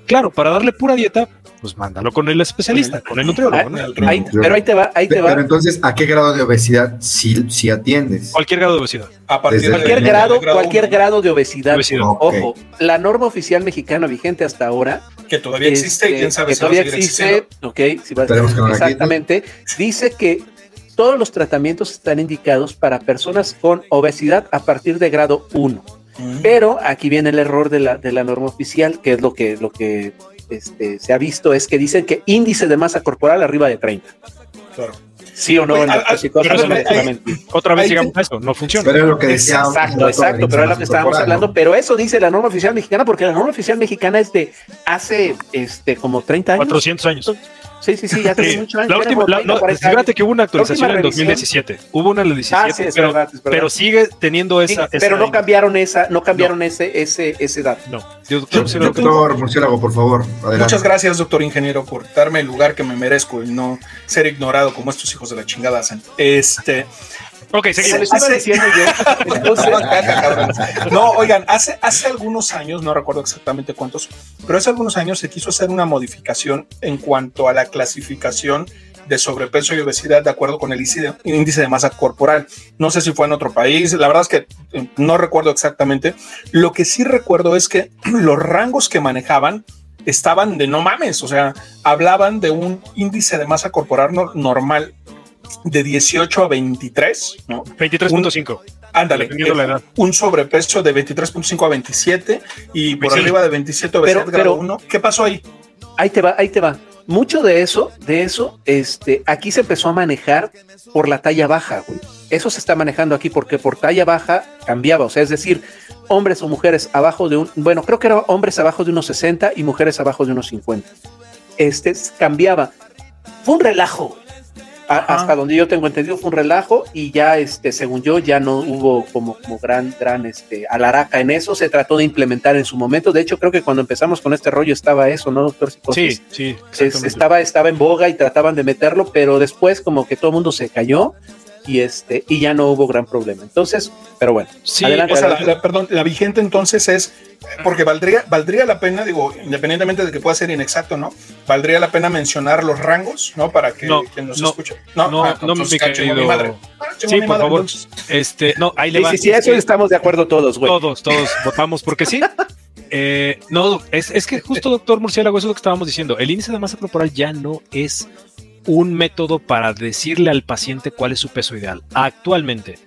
claro, para darle pura dieta, pues mándalo con el especialista, con el nutriólogo. Ah, pero ahí te va, ahí te va. Pero entonces, ¿a qué grado de obesidad si, si atiendes? Cualquier grado de obesidad. A partir cualquier grado, cualquier grado de obesidad. Ojo, la norma oficial mexicana vigente hasta ahora. Que todavía existe, quién sabe que todavía existe, ok, si va a exactamente, dice que todos los tratamientos están indicados para personas con obesidad a partir de grado 1. Pero aquí viene el error de la, de la norma oficial, que es lo que, lo que este, se ha visto es que dicen que índice de masa corporal arriba de 30. Claro. Sí o no, en a- la a- ahí- mentir. Otra vez llegamos a eso, no funciona. Pero es lo que decía. Exacto, exacto, pero es lo que estábamos corporal, hablando, ¿no? pero eso dice la norma oficial mexicana, porque la norma oficial mexicana es de hace este como 30 años. 400 años. Sí, sí, sí, ya tiene Sí. mucho años. La última, la- 30, no, 40 fíjate que hubo una actualización en última revisión. 2017. Hubo una en el 17, Ah, sí, es pero, verdad, es verdad. pero sigue teniendo Sí, esa. pero esa- no cambiaron esa, no cambiaron ese, ese, ese dato. No. Yo, doctor, sí, Murciélago, por favor, adelante. Muchas gracias, doctor ingeniero, por darme el lugar que me merezco y no ser ignorado como estos hijos de la chingada hacen. Este, Ok, Se seguimos. lo estaba Hace- diciendo yo. Entonces, no, oigan, hace, hace algunos años, no recuerdo exactamente cuántos, pero hace algunos años se quiso hacer una modificación en cuanto a la clasificación de sobrepeso y obesidad de acuerdo con el índice de, masa corporal. No sé si fue en otro país, la verdad es que eh, no recuerdo exactamente. Lo que sí recuerdo es que (clears throat) los rangos que manejaban estaban de no mames, o sea, hablaban de un índice de masa corporal no- normal de 18 a 23, ¿no? 23.5. Ándale, eh, un sobrepeso de 23.5 a 27 y por Sí. arriba de 27 obesidad Pero- grado pero- 1. ¿Qué pasó ahí? ahí te va, ahí te va. Mucho de eso, de eso, este, aquí se empezó a manejar por la talla baja, güey. Eso se está manejando aquí porque por talla baja cambiaba, o sea, es decir, hombres o mujeres abajo de un, bueno, creo que eran hombres abajo de unos 60 y mujeres abajo de unos 50. Este cambiaba. Fue un relajo. A- hasta donde yo tengo entendido fue un relajo y ya este según yo ya no hubo como, como gran gran este alaraca en eso se trató de implementar en su momento de hecho creo que cuando empezamos con este rollo estaba eso no doctor Psicosis? Sí, sí. Es- estaba, estaba en boga y trataban de meterlo, pero después como que todo el mundo se cayó y este y ya no hubo gran problema. Entonces, pero bueno, Sí, adelante, O sea, la, adelante. la- perdón, la vigente entonces es, porque valdría, valdría la pena, digo, independientemente de que pueda ser inexacto, ¿no? Valdría la pena mencionar los rangos, ¿no? Para que No, quien nos no, escuche. no, ah, no, entonces, mi querido- mi madre. Ah, Sí, mi por madre, favor. entonces. Este, no, ahí le Sí, va. sí, sí, eso estamos de acuerdo todos, güey. Todos, todos votamos porque sí. (laughs) Eh, no, es, es que justo, doctor Murciélago, eso es lo que estábamos diciendo. El índice de masa corporal ya no es un método para decirle al paciente cuál es su peso ideal. Actualmente,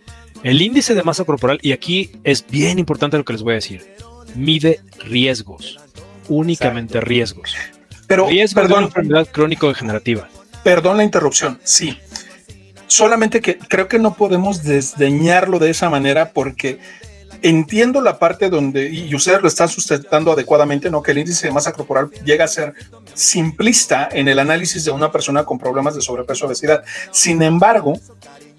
el índice de masa corporal, y aquí es bien importante lo que les voy a decir, mide riesgos, únicamente riesgos. Pero, Riesgos de una perdón, enfermedad crónico-degenerativa. perdón la interrupción, sí. Solamente que creo que no podemos desdeñarlo de esa manera porque entiendo la parte donde, y ustedes lo están sustentando adecuadamente, ¿no? Que el índice de masa corporal llega a ser simplista en el análisis de una persona con problemas de sobrepeso o obesidad. Sin embargo,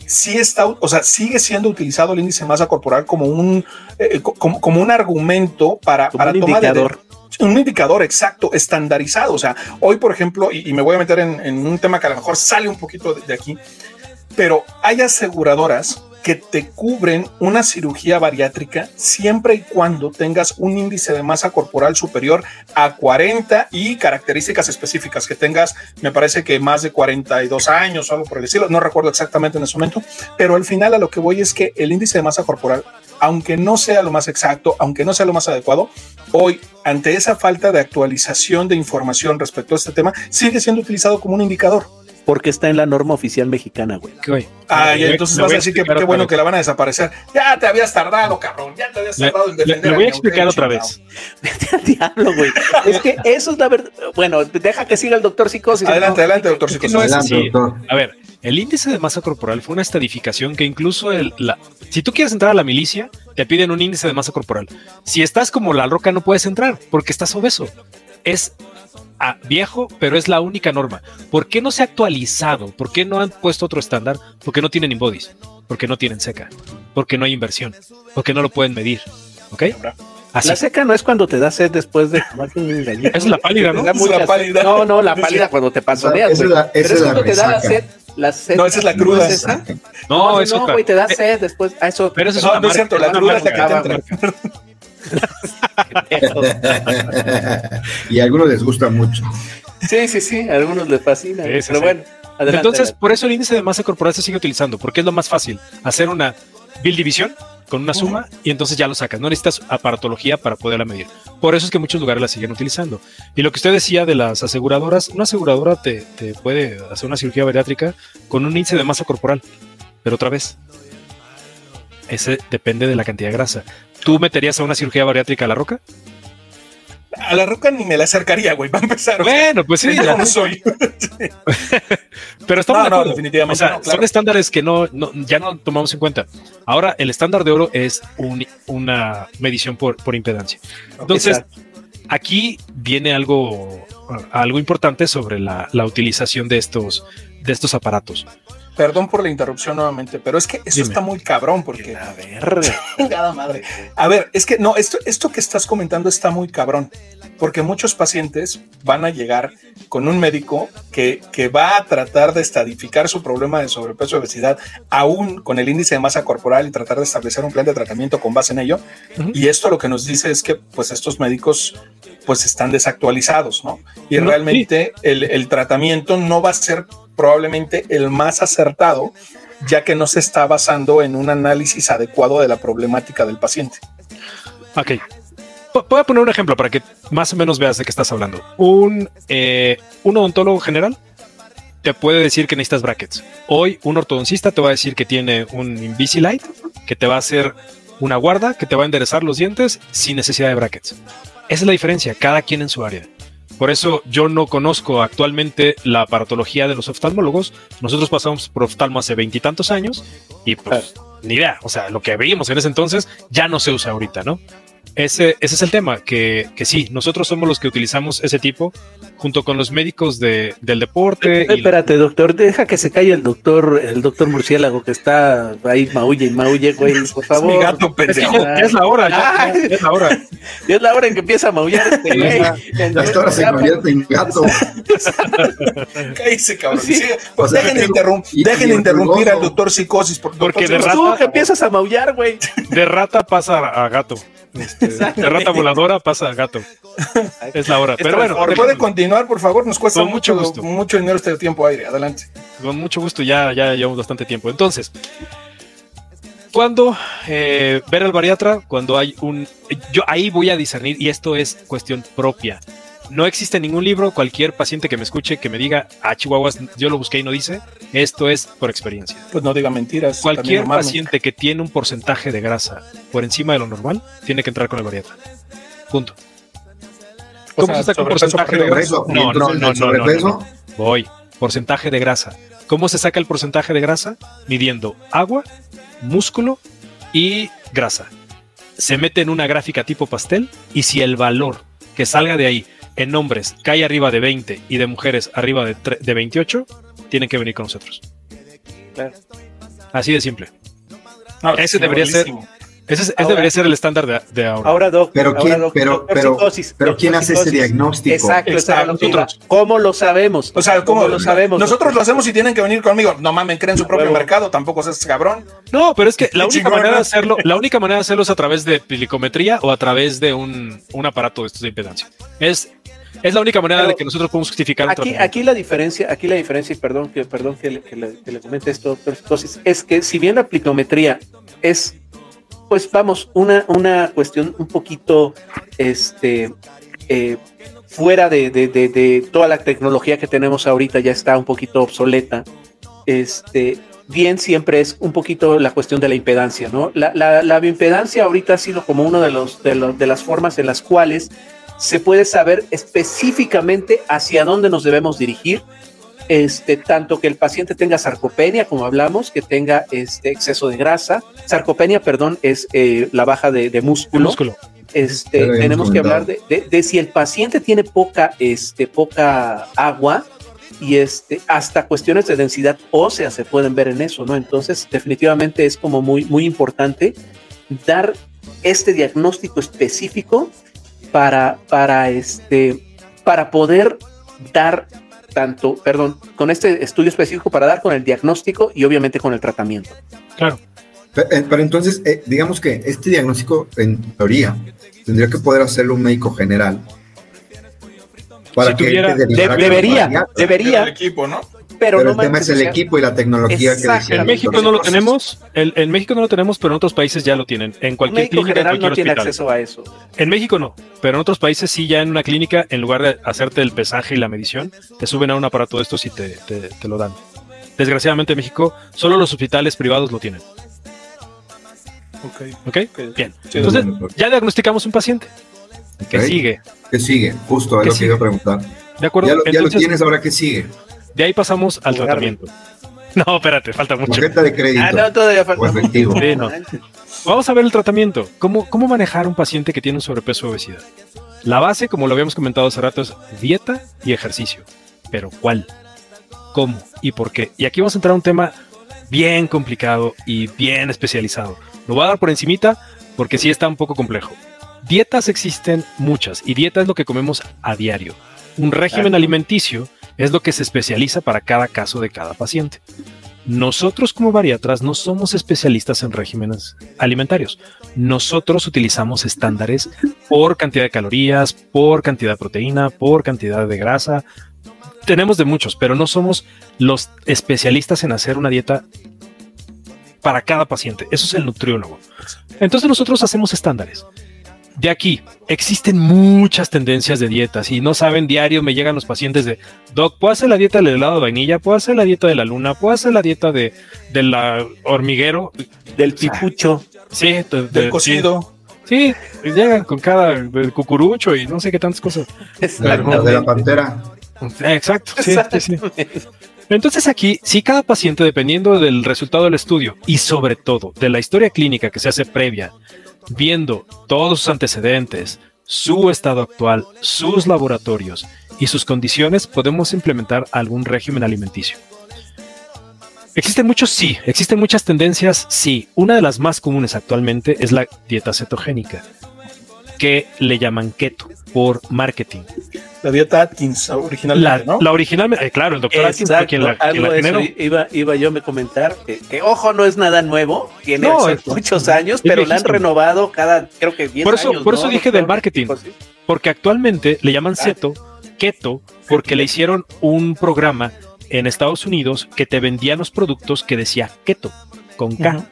sí está, o sea, sigue siendo utilizado el índice de masa corporal como un, eh, co- como, como un argumento para, Como para un toma de- indicador. un indicador exacto, estandarizado. O sea, hoy, por ejemplo, y, y me voy a meter en, en un tema que a lo mejor sale un poquito de, de aquí, pero hay aseguradoras que te cubren una cirugía bariátrica siempre y cuando tengas un índice de masa corporal superior a 40 y características específicas que tengas, me parece que más de 42 años o algo por el estilo, no recuerdo exactamente en ese momento, pero al final a lo que voy es que el índice de masa corporal, aunque no sea lo más exacto, aunque no sea lo más adecuado, hoy ante esa falta de actualización de información respecto a este tema, sigue siendo utilizado como un indicador. Porque está en la norma oficial mexicana, güey. ¿Qué güey? Ah, Le y entonces le vas a decir que qué bueno que la van a desaparecer. Ya te habías tardado, cabrón. Ya te habías Le, tardado en le- defender. le voy a explicar otra vez. (laughs) Vete al diablo, güey. Es que eso es la verdad. Bueno, deja que siga el doctor psicosis. Adelante, ¿no? adelante, doctor Psicosis. no es Adelante, así. doctor. A ver, el índice de masa corporal fue una estadificación que incluso el, la, si tú quieres entrar a la milicia, te piden un índice de masa corporal. Si estás como la roca, no puedes entrar porque estás obeso. Es ah, viejo, pero es la única norma. ¿Por qué no se ha actualizado? ¿Por qué no han puesto otro estándar? Porque no tienen inbodies, porque no tienen seca, porque no hay inversión, porque no lo pueden medir. ¿Ok? Así. La seca no es cuando te da sed después de tomarte un gallito. Esa es la pálida, ¿no? Es la pálida. No, no, la pálida cuando te pasoneas, Esa es la- esa Pero es es la cuando te da la sed. La sed. No, esa es la ¿No cruda. es esa? No, No, es no, otra. güey, te da Eh, sed después. Ah, eso. Pero eso es No, una no es marca, cierto, la cruda es la que te entra. (laughs) y a algunos les gusta mucho. Sí, sí, sí, a algunos les fascina. Sí, sí, pero sí. bueno, adelante. Entonces, adelante. por eso el índice de masa corporal se sigue utilizando, porque es lo más fácil. Hacer una bill división con una suma y entonces ya lo sacas. No necesitas aparatología para poderla medir. Por eso es que muchos lugares la siguen utilizando. Y lo que usted decía de las aseguradoras, una aseguradora te, te puede hacer una cirugía bariátrica con un índice de masa corporal. Pero otra vez, ese depende de la cantidad de grasa. ¿Tú meterías a una cirugía bariátrica a la roca? a la roca ni me la acercaría, güey, va a empezar. Bueno, pues sí, soy. (laughs) Pero estamos No, de no, definitivamente O sea, no, claro. son estándares que no, no- ya no tomamos en cuenta. Ahora, el estándar de oro es un- una medición por, por impedancia. Entonces, Exacto. aquí viene algo, algo importante sobre la, la utilización de estos, de estos aparatos. Perdón por la interrupción nuevamente, pero es que eso Dime. está muy cabrón porque A ver. Chingada madre. A ver, es que no, esto, esto que estás comentando está muy cabrón, porque muchos pacientes van a llegar con un médico que, que va a tratar de estadificar su problema de sobrepeso y obesidad, aún con el índice de masa corporal y tratar de establecer un plan de tratamiento con base en ello. Y esto lo que nos dice es que pues estos médicos pues están desactualizados, ¿no? Y No, realmente el, el tratamiento no va a ser probablemente el más acertado, ya que no se está basando en un análisis adecuado de la problemática del paciente. Ok. Voy a poner un ejemplo para que más o menos veas de qué estás hablando. Un, eh, un odontólogo general te puede decir que necesitas brackets. Hoy un ortodoncista te va a decir que tiene un Invisalign que te va a hacer una guarda que te va a enderezar los dientes sin necesidad de brackets. Esa es la diferencia, cada quien en su área. Por eso yo no conozco actualmente la aparatología de los oftalmólogos. Nosotros pasamos por oftalmo hace veintitantos años y pues ni idea. O sea, lo que veíamos en ese entonces ya no se usa ahorita, ¿no? Ese, ese es el tema, que, que sí, nosotros somos los que utilizamos ese tipo junto con los médicos de- del deporte. y- Espérate, doctor, deja que se calle el doctor, el doctor murciélago que está ahí maulle y maulle, güey, por Es favor. mi gato Es, que pendejo. ya- ya es la hora, ya, ya es la hora. Y es la hora en que empieza a maullar este güey. En- Hasta ahora se convierte en gato. (laughs) Cállese, cabrón. Sí. Pues O sea, dejen, interrum- y- dejen y de el interrumpir al doctor psicosis. Por, Porque doctor de Psicosis. Tú rata- que empiezas a maullar, güey. De rata pasa a gato. Este, de rata voladora pasa a gato. Es la hora. Pero bueno, puede continuar, por favor. Nos cuesta Con mucho mucho, gusto. mucho dinero este tiempo aire. Adelante. con mucho gusto, ya, ya llevamos bastante tiempo. Entonces, cuando eh, ver al bariatra, cuando hay un. Yo ahí voy a discernir, y esto es cuestión propia. No existe ningún libro, cualquier paciente que me escuche que me diga, ah, Chihuahuas, yo lo busqué y no dice, esto es por experiencia. Pues no diga mentiras. Cualquier paciente que tiene un porcentaje de grasa por encima de lo normal, tiene que entrar con el bariatra. Punto. O ¿Cómo sea, se saca un porcentaje de grasa? No, no, no, el no, no. Voy. Porcentaje de grasa. ¿Cómo se saca el porcentaje de grasa? Midiendo agua, músculo y grasa. Se mete en una gráfica tipo pastel y si el valor que salga de ahí en hombres cae arriba de 20 y de mujeres arriba de, de 28, tienen que venir con nosotros. Claro. Así de simple. No, Ese debería ser-. Ese, es- ese Ahora- debería ser el estándar de, de ahora. Ahora, doc. Pero ahora, quién, doc- pero, doctor pero, psicosis, pero doctor quién hace ese diagnóstico. Exacto, iba. Nosotros. ¿Cómo lo sabemos? O sea, ¿cómo lo sabemos? Nosotros doctor? lo hacemos y tienen que venir conmigo. No mames, creen su propio mercado. Tampoco seas cabrón. No, pero es que la única manera de hacerlo, la única manera de hacerlo es a través de plicometría o a través de un, un aparato de estos de impedancia. Es, es la única manera Pero de que nosotros podemos justificar Aquí, aquí la diferencia, aquí la diferencia, y perdón que, perdón que, le, que le- que le comente esto, doctor Psicosis, es que si bien la psicometría es, pues vamos, una, una cuestión un poquito este, eh, fuera de, de- de- toda la tecnología que tenemos ahorita, ya está un poquito obsoleta. Este, bien siempre es un poquito la cuestión de la impedancia, ¿no? La, la, la bioimpedancia ahorita ha sido como una de, los, de, los- de las formas en las cuales se puede saber específicamente hacia dónde nos debemos dirigir, este, tanto que el paciente tenga sarcopenia, como hablamos, que tenga este exceso de grasa. Sarcopenia, perdón, es eh, la baja de, músculo. músculo. Este, tenemos que hablar de, de- de si el paciente tiene poca, este, poca agua y este, hasta cuestiones de densidad ósea se pueden ver en eso, ¿no? Entonces, definitivamente es como muy, muy importante dar este diagnóstico específico para, para, este, para poder dar tanto, perdón, con este estudio específico para dar con el diagnóstico y obviamente con el tratamiento. Claro. Eh, Pero entonces, eh, digamos que este diagnóstico, en teoría, tendría que poder hacerlo un médico general. Para Si que tuviera- él te derivara De- debería, debería, El equipo, ¿no? Pero, Pero no el tema es el sea, equipo y la tecnología que. En México no lo tenemos, en, en México no lo tenemos, pero en otros países ya lo tienen. En cualquier médico clínica, en general no tiene acceso a eso. En México no, pero en otros países sí, ya en una clínica, en lugar de hacerte el pesaje y la medición, te suben a un aparato de estos y te, te- te lo dan. Desgraciadamente en México, solo los hospitales privados lo tienen. Ok. ¿Ok? Bien. Sí, Entonces, ya diagnosticamos un paciente. ¿Qué sigue? ¿Qué sigue? Justo, es lo que iba a preguntar. De acuerdo. Ya lo, tienes, ahora ¿qué sigue? De ahí pasamos al tratamiento. (laughs) No, espérate, falta mucho. Tarjeta de crédito. Ah, no, todavía falta efectivo. Sí, no. Vamos a ver el tratamiento. ¿Cómo, ¿Cómo manejar un paciente que tiene un sobrepeso o obesidad? La base, como lo habíamos comentado hace rato, es dieta y ejercicio. Pero ¿cuál? ¿Cómo? ¿Y por qué? Y aquí vamos a entrar a un tema bien complicado y bien especializado. Lo voy a dar por encimita porque sí está un poco complejo. Dietas existen muchas y dieta es lo que comemos a diario. Un régimen alimenticio es lo que se especializa para cada caso de cada paciente. Nosotros como bariatras no somos especialistas en regímenes alimentarios. Nosotros utilizamos estándares por cantidad de calorías, por cantidad de proteína, por cantidad de grasa. Tenemos de muchos, pero no somos los especialistas en hacer una dieta para cada paciente. Eso es el nutriólogo. Entonces nosotros hacemos estándares. De aquí, existen muchas tendencias de dietas y no saben, diario me llegan los pacientes de, Doc, ¿puedo hacer la dieta del helado de vainilla? ¿Puedo hacer la dieta de la luna? ¿Puedo hacer la dieta de, la hormiguero? Del pipucho. Sí, del cocido. Sí, llegan con cada el cucurucho y no sé qué tantas cosas. De la pantera. Exacto, sí, sí, Entonces aquí, si cada paciente, dependiendo del resultado del estudio y sobre todo de la historia clínica que se hace previa, viendo todos sus antecedentes, su estado actual, sus laboratorios y sus condiciones, podemos implementar algún régimen alimenticio. ¿Existen muchos? Sí. ¿Existen muchas tendencias? Sí. Una de las más comunes actualmente es la dieta cetogénica, que le llaman keto por marketing. La dieta Atkins original, la, ¿no? La original, eh, claro, el doctor Atkins fue quien la, Iba, iba yo a comentar que, ojo, no es nada nuevo, tiene muchos años, pero la han renovado cada, creo que 10 por eso, años. Por eso dije del marketing, porque actualmente le llaman ceto, keto, porque le hicieron un programa en Estados Unidos que te vendían los productos que decía keto, con K.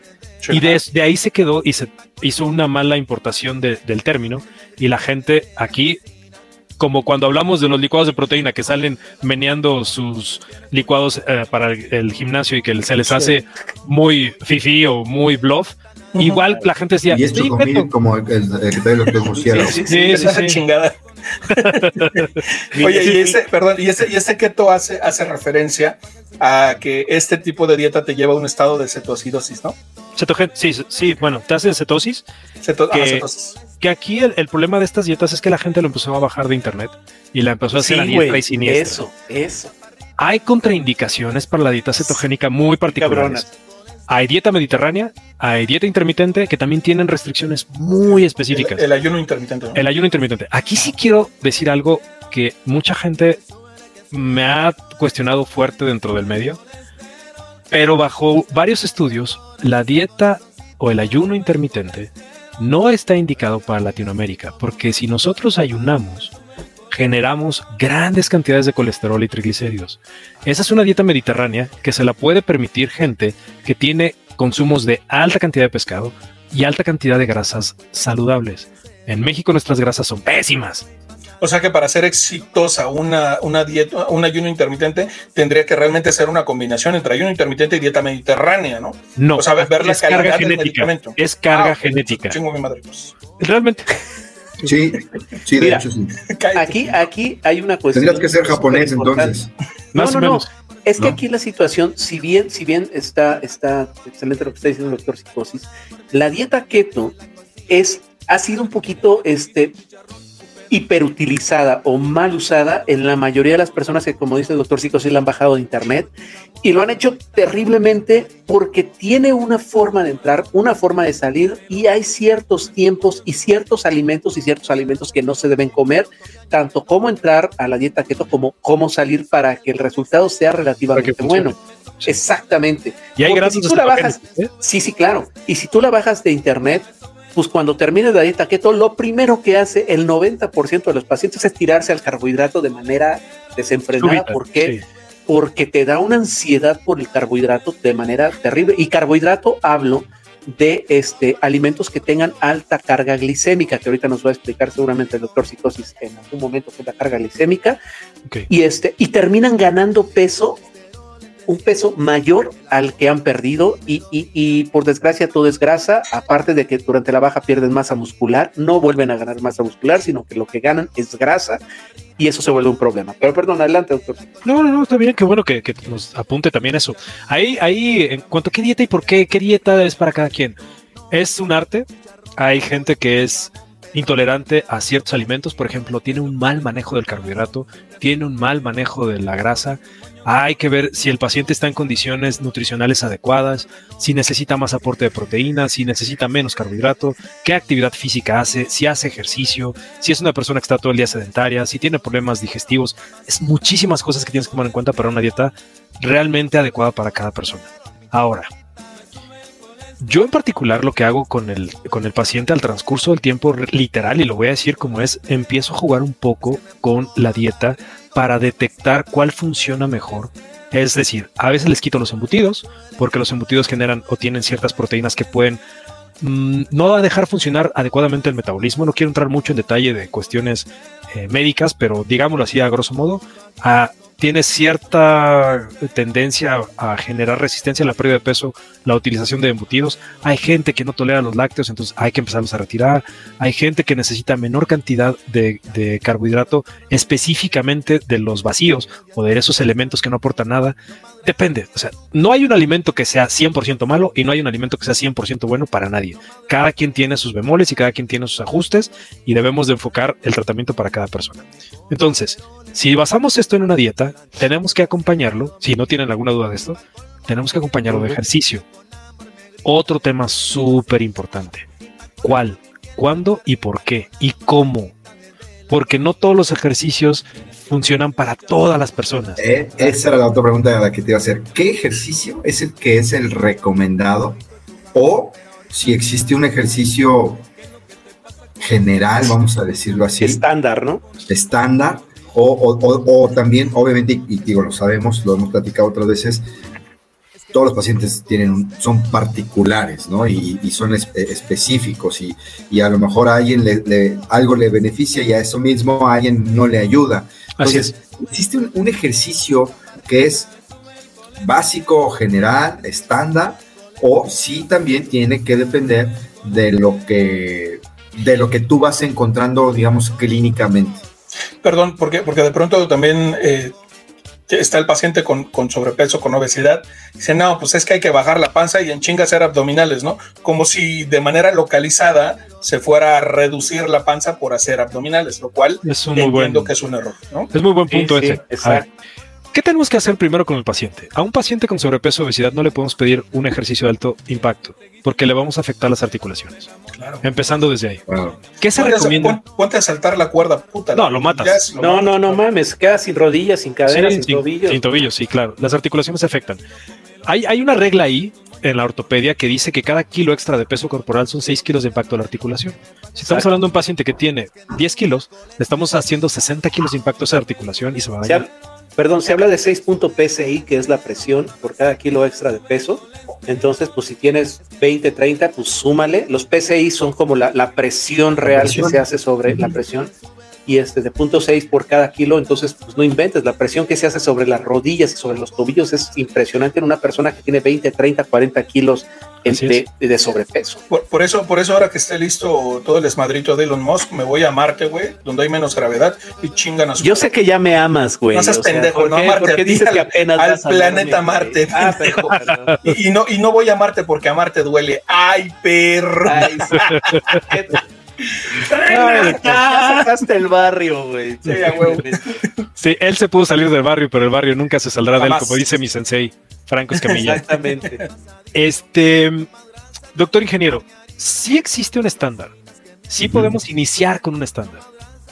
Y de, ahí se quedó y se hizo una mala importación del término. Y la gente aquí como cuando hablamos de los licuados de proteína que salen meneando sus licuados eh, para el, gimnasio y que se les hace muy fifi o muy bluff. Igual la gente decía, y esto como el, que trae los Sí, sí, sí, sí, chingada. (laughs) Oye, y ese, perdón, y ese, y ese keto hace, hace referencia a que este tipo de dieta te lleva a un estado de cetocidosis, ¿no? Cetogen, sí, sí, bueno, te hace cetosis. cetosis que aquí el, problema de estas dietas es que la gente lo empezó a bajar de internet y la empezó a hacer a diestra y siniestra. Eso, eso. Hay contraindicaciones para la dieta cetogénica muy particulares. Hay dieta mediterránea, hay dieta intermitente que también tienen restricciones muy específicas. El, ayuno intermitente. El ayuno intermitente. Aquí sí quiero decir algo que mucha gente me ha cuestionado fuerte dentro del medio, pero bajo varios estudios, la dieta o el ayuno intermitente no está indicado para Latinoamérica, porque si nosotros ayunamos, generamos grandes cantidades de colesterol y triglicéridos. Esa es una dieta mediterránea que se la puede permitir gente que tiene consumos de alta cantidad de pescado y alta cantidad de grasas saludables. En México nuestras grasas son pésimas. O sea que para ser exitosa una, una dieta, un ayuno intermitente, tendría que realmente ser una combinación entre ayuno intermitente y dieta mediterránea, ¿no? No. O sea, ver la es carga genética. Es carga ah, genética. Chingo mi madre, pues. Realmente. Sí, sí, de hecho sí. (laughs) Aquí, aquí hay una cuestión. Tendrías que ser japonés entonces. No, no, no. Es que aquí la situación, si bien, si bien está, está excelente lo que está diciendo el doctor Psicosis, la dieta keto es, ha sido un poquito este, hiperutilizada o mal usada en la mayoría de las personas que, como dice el doctor Sico, sí la han bajado de internet y lo han hecho terriblemente porque tiene una forma de entrar, una forma de salir y hay ciertos tiempos y ciertos alimentos y ciertos alimentos que no se deben comer, tanto como entrar a la dieta keto como cómo salir para que el resultado sea relativamente bueno. Exactamente. Y hay si tú la bajas, ¿eh? sí, sí, claro. Y si tú la bajas de internet, pues cuando termine la dieta keto, lo primero que hace el 90% de los pacientes es tirarse al carbohidrato de manera desenfrenada. ¿Por qué? Porque te da una ansiedad por el carbohidrato de manera terrible. Y carbohidrato hablo de este, alimentos que tengan alta carga glicémica, que ahorita nos va a explicar seguramente el doctor Psicosis en algún momento qué es la carga glicémica. Y, este, y terminan ganando peso un peso mayor al que han perdido y, y, por desgracia todo es grasa, aparte de que durante la baja pierden masa muscular, no vuelven a ganar masa muscular, sino que lo que ganan es grasa y eso se vuelve un problema. Pero perdón, adelante, doctor. No, no, no, está bien, qué bueno que, que nos apunte también eso. Ahí, ahí, en cuanto a qué dieta y por qué, qué dieta es para cada quien. Es un arte. Hay gente que es intolerante a ciertos alimentos, por ejemplo, tiene un mal manejo del carbohidrato, tiene un mal manejo de la grasa. Hay que ver si el paciente está en condiciones nutricionales adecuadas, si necesita más aporte de proteínas, si necesita menos carbohidrato, qué actividad física hace, si hace ejercicio, si es una persona que está todo el día sedentaria, si tiene problemas digestivos. Es muchísimas cosas que tienes que tomar en cuenta para una dieta realmente adecuada para cada persona. Ahora, yo en particular lo que hago con el, con el paciente al transcurso del tiempo literal, y lo voy a decir como es, empiezo a jugar un poco con la dieta para detectar cuál funciona mejor. Es decir, a veces les quito los embutidos, porque los embutidos generan o tienen ciertas proteínas que pueden mm, no dejar funcionar adecuadamente el metabolismo. No quiero entrar mucho en detalle de cuestiones eh, médicas, pero digámoslo así a grosso modo, a tiene cierta tendencia a generar resistencia a la pérdida de peso, la utilización de embutidos. Hay gente que no tolera los lácteos, entonces hay que empezarlos a retirar. Hay gente que necesita menor cantidad de, carbohidrato, específicamente de los vacíos o de esos elementos que no aportan nada. Depende, o sea, no hay un alimento que sea 100% malo y no hay un alimento que sea 100% bueno para nadie. Cada quien tiene sus bemoles y cada quien tiene sus ajustes y debemos de enfocar el tratamiento para cada persona. Entonces, si basamos esto en una dieta, tenemos que acompañarlo, si no tienen alguna duda de esto, tenemos que acompañarlo de ejercicio. Otro tema súper importante. ¿Cuál? ¿Cuándo y por qué? ¿Y cómo? Porque no todos los ejercicios funcionan para todas las personas. Eh, esa era la otra pregunta de la que te iba a hacer. ¿Qué ejercicio es el que es el recomendado? O si existe un ejercicio general, vamos a decirlo así. Estándar, ¿no? Estándar, o, también, obviamente, y, digo, lo sabemos, lo hemos platicado otras veces, todos los pacientes tienen son particulares, ¿no? Y, son específicos y, a lo mejor a alguien le, algo le beneficia y a eso mismo a alguien no le ayuda. Entonces, existe un, ejercicio que es básico, general, estándar, o sí también tiene que depender de lo que de lo que tú vas encontrando, digamos, clínicamente. Perdón, porque, porque de pronto también eh, está el paciente con, sobrepeso, con obesidad. Dice, no, pues es que hay que bajar la panza y en chinga hacer abdominales, ¿no? Como si de manera localizada se fuera a reducir la panza por hacer abdominales, lo cual es un entiendo que es un error, ¿no? Es muy buen punto ese. ¿Qué tenemos que hacer primero con el paciente? A un paciente con sobrepeso o obesidad no le podemos pedir un ejercicio de alto impacto porque le vamos a afectar las articulaciones. Claro. Empezando desde ahí. ¿Qué se recomienda? ponte a saltar la cuerda, puta. No, lo matas. no, no, no mames, queda sin rodillas, sin caderas, sin, tobillos. Sin tobillos, sí, claro. Las articulaciones se afectan. Hay, hay una regla ahí en la ortopedia que dice que cada kilo extra de peso corporal son 6 kilos de impacto a la articulación. Si estamos hablando de un paciente que tiene 10 kilos, le estamos haciendo 60 kilos de impacto a esa articulación y se va a dañar. Perdón, se habla de 6 PSI, que es la presión por cada kilo extra de peso. Entonces, pues si tienes 20, 30, pues súmale. Los PSI son como la, presión real que se hace sobre la presión y este de punto 6 por cada kilo, entonces pues no inventes, la presión que se hace sobre las rodillas y sobre los tobillos es impresionante en una persona que tiene 20, 30, 40 kilos de, de, sobrepeso. Por, eso, por eso ahora que esté listo todo el desmadrito de Elon Musk, me voy a Marte, güey, donde hay menos gravedad y chingan a su Yo sé que ya me amas, güey. No seas pendejo, no a Marte. Porque dices que apenas al planeta Marte. Ah, y, no, y no voy a Marte porque a Marte duele. ¡Ay, perro! Ay, (laughs) ya sacaste el barrio, güey. Sí, él se pudo salir del barrio, pero el barrio nunca se saldrá de él, como dice mi sensei, Franco Escamilla. Exactamente. Este, doctor ingeniero, sí existe un estándar. Sí podemos iniciar con un estándar.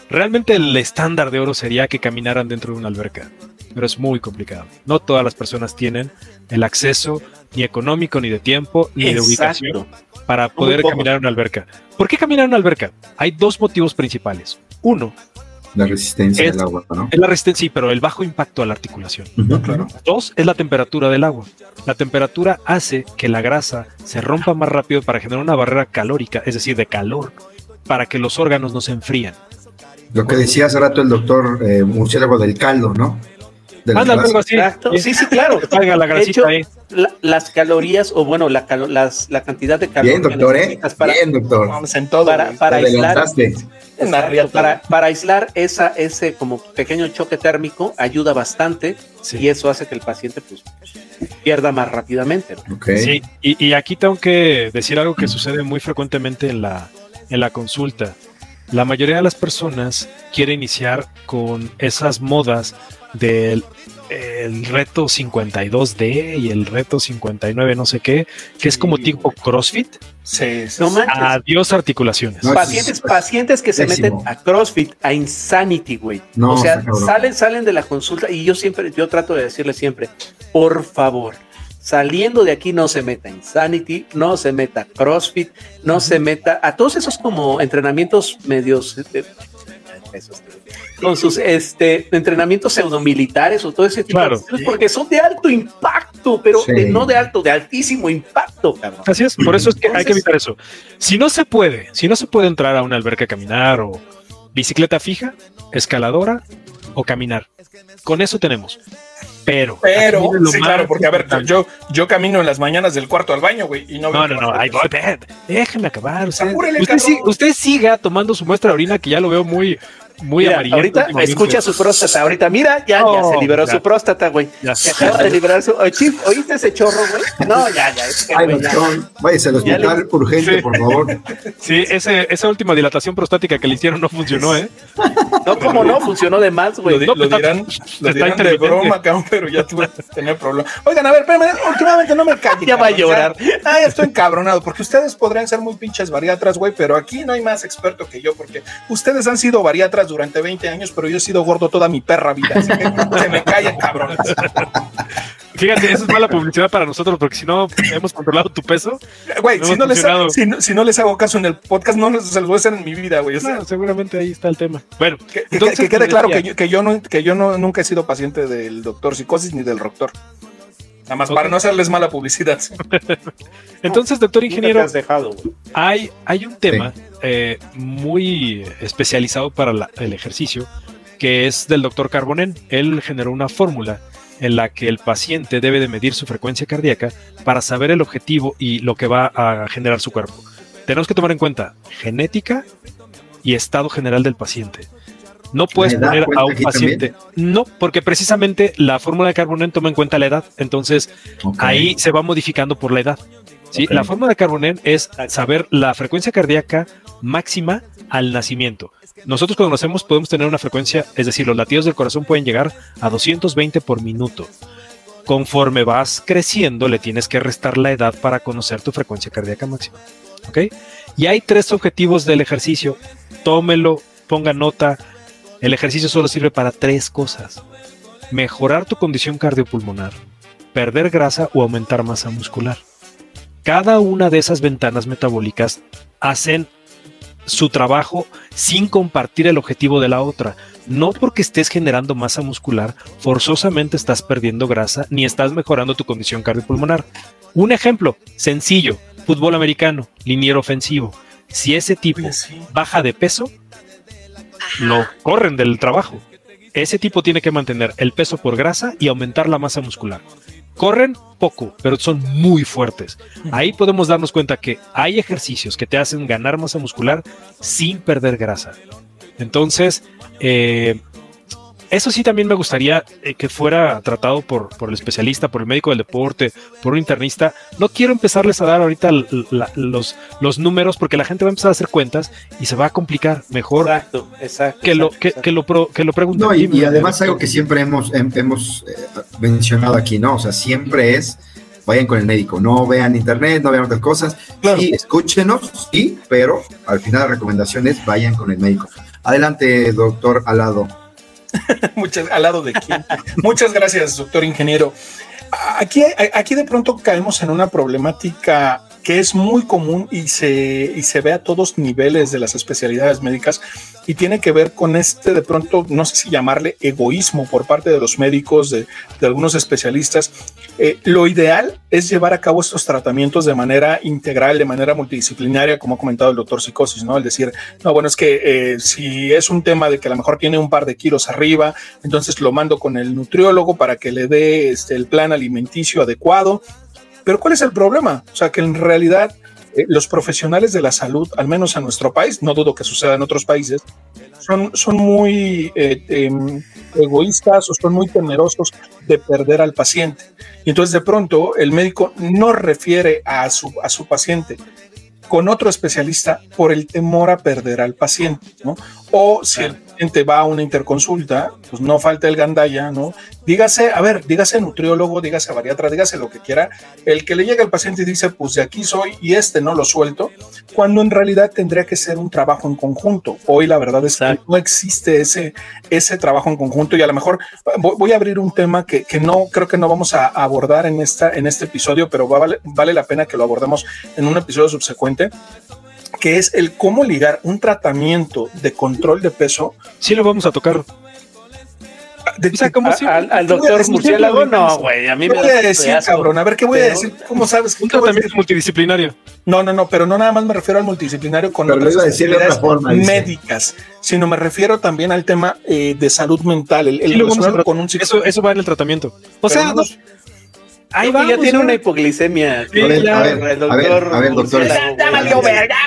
Realmente el estándar de oro sería que caminaran dentro de una alberca, pero es muy complicado. No todas las personas tienen el acceso ni económico, ni de tiempo, ni de ubicación para poder caminar en una alberca. ¿Por qué caminar en una alberca? Hay dos motivos principales. Uno, la resistencia del agua, ¿no? Es la resistencia, sí, pero el bajo impacto a la articulación. Dos, es la temperatura del agua. La temperatura hace que la grasa se rompa más rápido para generar una barrera calórica, es decir, de calor, para que los órganos no se enfríen. Lo que decía hace rato el doctor eh, Murciélago del caldo, ¿no? De algo así. Exacto. Sí, sí, claro. Que salga la De grasita hecho, ahí. la- las calorías, o bueno, la, calo- las, la cantidad de calorías Bien, doctor, ¿eh? necesitas para, Bien, doctor. Vamos en todo. para, para aislar, Exacto, para, para aislar esa, ese como pequeño choque térmico ayuda bastante Sí. y eso hace que el paciente pues pierda más rápidamente. Sí, y, y aquí tengo que decir algo que sucede muy frecuentemente en la, en la consulta. La mayoría de las personas quiere iniciar con esas modas del el reto 52D y el reto 59 no sé qué, que es como tipo CrossFit. Sí, sí, No sí. manches. Adiós articulaciones. No, pacientes, pacientes que se meten a CrossFit, a Insanity, güey. No, o sea, salen, salen de la consulta y yo siempre, yo trato de decirles siempre, por favor, saliendo de aquí no se meta a Insanity, no se meta a CrossFit, no se meta a todos esos como entrenamientos medios eh, esos, con sus este entrenamientos pseudomilitares o todo ese tipo Claro. de cosas, porque son de alto impacto, pero Sí. de- no de alto, de altísimo impacto, cabrón. Así es, por eso es que hay que evitar eso. Si no se puede, si no se puede entrar a una alberca a caminar o bicicleta fija, escaladora o caminar. Con eso tenemos. Pero, Pero, sí, claro, porque a ver, yo, yo camino en las mañanas del cuarto al baño, güey, y no No, veo no, no, ay, voy, ve, déjeme acabar. Usted, sí- usted siga tomando su muestra de orina que ya lo veo muy, muy Mira, amarillento. ahorita escucha su próstata. Ahorita, mira, ya, ya se liberó ya. su próstata, güey. Ya. Se acaba de liberar su. Oye, ¿oíste ese chorro, güey? No, ya, ya. Es que, Ay, ya. doctor, váyase al hospital (laughs) urgente, Sí. por favor. Sí, ese, esa última dilatación prostática que le hicieron no funcionó, ¿eh? No, como no, funcionó de más, Lo, güey. di- No, lo está- dirán, lo está dirán de broma, cabrón, pero ya tuve que tener problemas. Oigan, a ver, espérame, últimamente no me calles. Ya va a llorar. Ah, ya estoy encabronado, porque ustedes podrían ser muy pinches bariatras, güey, pero aquí no hay más experto que yo, porque ustedes han sido bariatras durante 20 años, pero yo he sido gordo toda mi perra vida, así que (laughs) se me callen, cabrones. Fíjate, eso es mala publicidad para nosotros porque si no hemos controlado tu peso, Güey, No si, no si, no, si no les hago caso en el podcast, no se los voy a hacer en mi vida, güey. O sea, claro, seguramente ahí está el tema. Bueno, que, entonces, que quede claro que yo, que yo, no, que yo no, nunca he sido paciente del doctor psicosis ni del doctor. Nada más para no hacerles mala publicidad. (laughs) entonces, doctor ingeniero, has dejado, hay, hay un tema eh, muy especializado para la- el ejercicio que es del doctor Carbonen. Él generó una fórmula en la que el paciente debe de medir su frecuencia cardíaca para saber el objetivo y lo que va a generar su cuerpo. Tenemos que tomar en cuenta genética y estado general del paciente. No puedes ¿La edad poner a un paciente. No, porque precisamente la fórmula de Carbonen toma en cuenta la edad. Entonces, ahí se va modificando por la edad. ¿sí? La forma de Carbonen es saber la frecuencia cardíaca máxima al nacimiento. Nosotros cuando nacemos podemos tener una frecuencia, es decir, los latidos del corazón pueden llegar a 220 por minuto. Conforme vas creciendo, le tienes que restar la edad para conocer tu frecuencia cardíaca máxima. ¿Ok? Y hay tres objetivos del ejercicio. Tómelo, ponga nota. El ejercicio solo sirve para tres cosas. Mejorar tu condición cardiopulmonar, perder grasa o aumentar masa muscular. Cada una de esas ventanas metabólicas hacen su trabajo sin compartir el objetivo de la otra. No porque estés generando masa muscular, forzosamente estás perdiendo grasa ni estás mejorando tu condición cardiopulmonar. Un ejemplo sencillo, fútbol americano, liniero ofensivo. Si ese tipo baja de peso, lo corren del trabajo. Ese tipo tiene que mantener el peso por grasa y aumentar la masa muscular. Corren poco, pero son muy fuertes. Ahí podemos darnos cuenta que hay ejercicios que te hacen ganar masa muscular sin perder grasa. Entonces, eh, eso sí también me gustaría eh, que fuera tratado por, por el especialista, por el médico del deporte, por un internista. No quiero empezarles a dar ahorita la- los, los números porque la gente va a empezar a hacer cuentas y se va a complicar. Mejor Exacto, exacto. que lo, que, exacto. que lo, pro- que lo pregunten. No, y, además algo que siempre hemos, hem- hemos eh, mencionado aquí, ¿no? O sea, siempre es, vayan con el médico, no vean internet, no vean otras cosas. Claro. Sí, escúchenos, sí, pero al final la recomendación es vayan con el médico. Adelante, doctor Alado. (laughs) Muchas, al lado de quién. Muchas gracias, doctor ingeniero. Aquí, aquí de pronto caemos en una problemática que es muy común y se, y se ve a todos niveles de las especialidades médicas y tiene que ver con este de pronto, no sé si llamarle egoísmo por parte de los médicos, de, de algunos especialistas, Eh, lo ideal es llevar a cabo estos tratamientos de manera integral, de manera multidisciplinaria, como ha comentado el doctor Psicosis, ¿no? El decir, no, bueno, es que eh, si es un tema de que a lo mejor tiene un par de kilos arriba, entonces lo mando con el nutriólogo para que le dé este, el plan alimenticio adecuado. Pero ¿cuál es el problema? O sea, que en realidad eh, los profesionales de la salud, al menos en nuestro país, no dudo que suceda en otros países, son, son muy eh, em, egoístas o son muy temerosos de perder al paciente. Y entonces de pronto el médico no refiere a su, a su paciente con otro especialista por el temor a perder al paciente, ¿no? O si el paciente va a una interconsulta, pues no falta el gandaya, ¿no? Dígase, a ver, dígase nutriólogo, dígase bariatra, dígase lo que quiera, el que le llega al paciente y dice, pues de aquí soy y este no lo suelto, cuando en realidad tendría que ser un trabajo en conjunto. Hoy la verdad es que no existe ese, ese trabajo en conjunto y a lo mejor voy, a abrir un tema que, que, no creo que no vamos a abordar en, esta, en este episodio, pero vale, vale la pena que lo abordemos en un episodio subsecuente que es el cómo ligar un tratamiento de control de peso. Sí, lo vamos a tocar. De, o sea, como si, al, al doctor Murciélago, no, güey, a mí me voy a decir, cabrón, a ver, ¿qué voy a decir? ¿Cómo sabes? Un tratamiento multidisciplinario. No, no, no, pero no nada más me refiero al multidisciplinario con pero otras decir de forma, médicas, sino me refiero también al tema eh, de salud mental, el, el sí, lo con un eso, eso va en el tratamiento. O sea, no, Ahí va. Ya tiene una hipoglicemia. Sí, a, ver, a, ver, a, ver, a ver, doctores.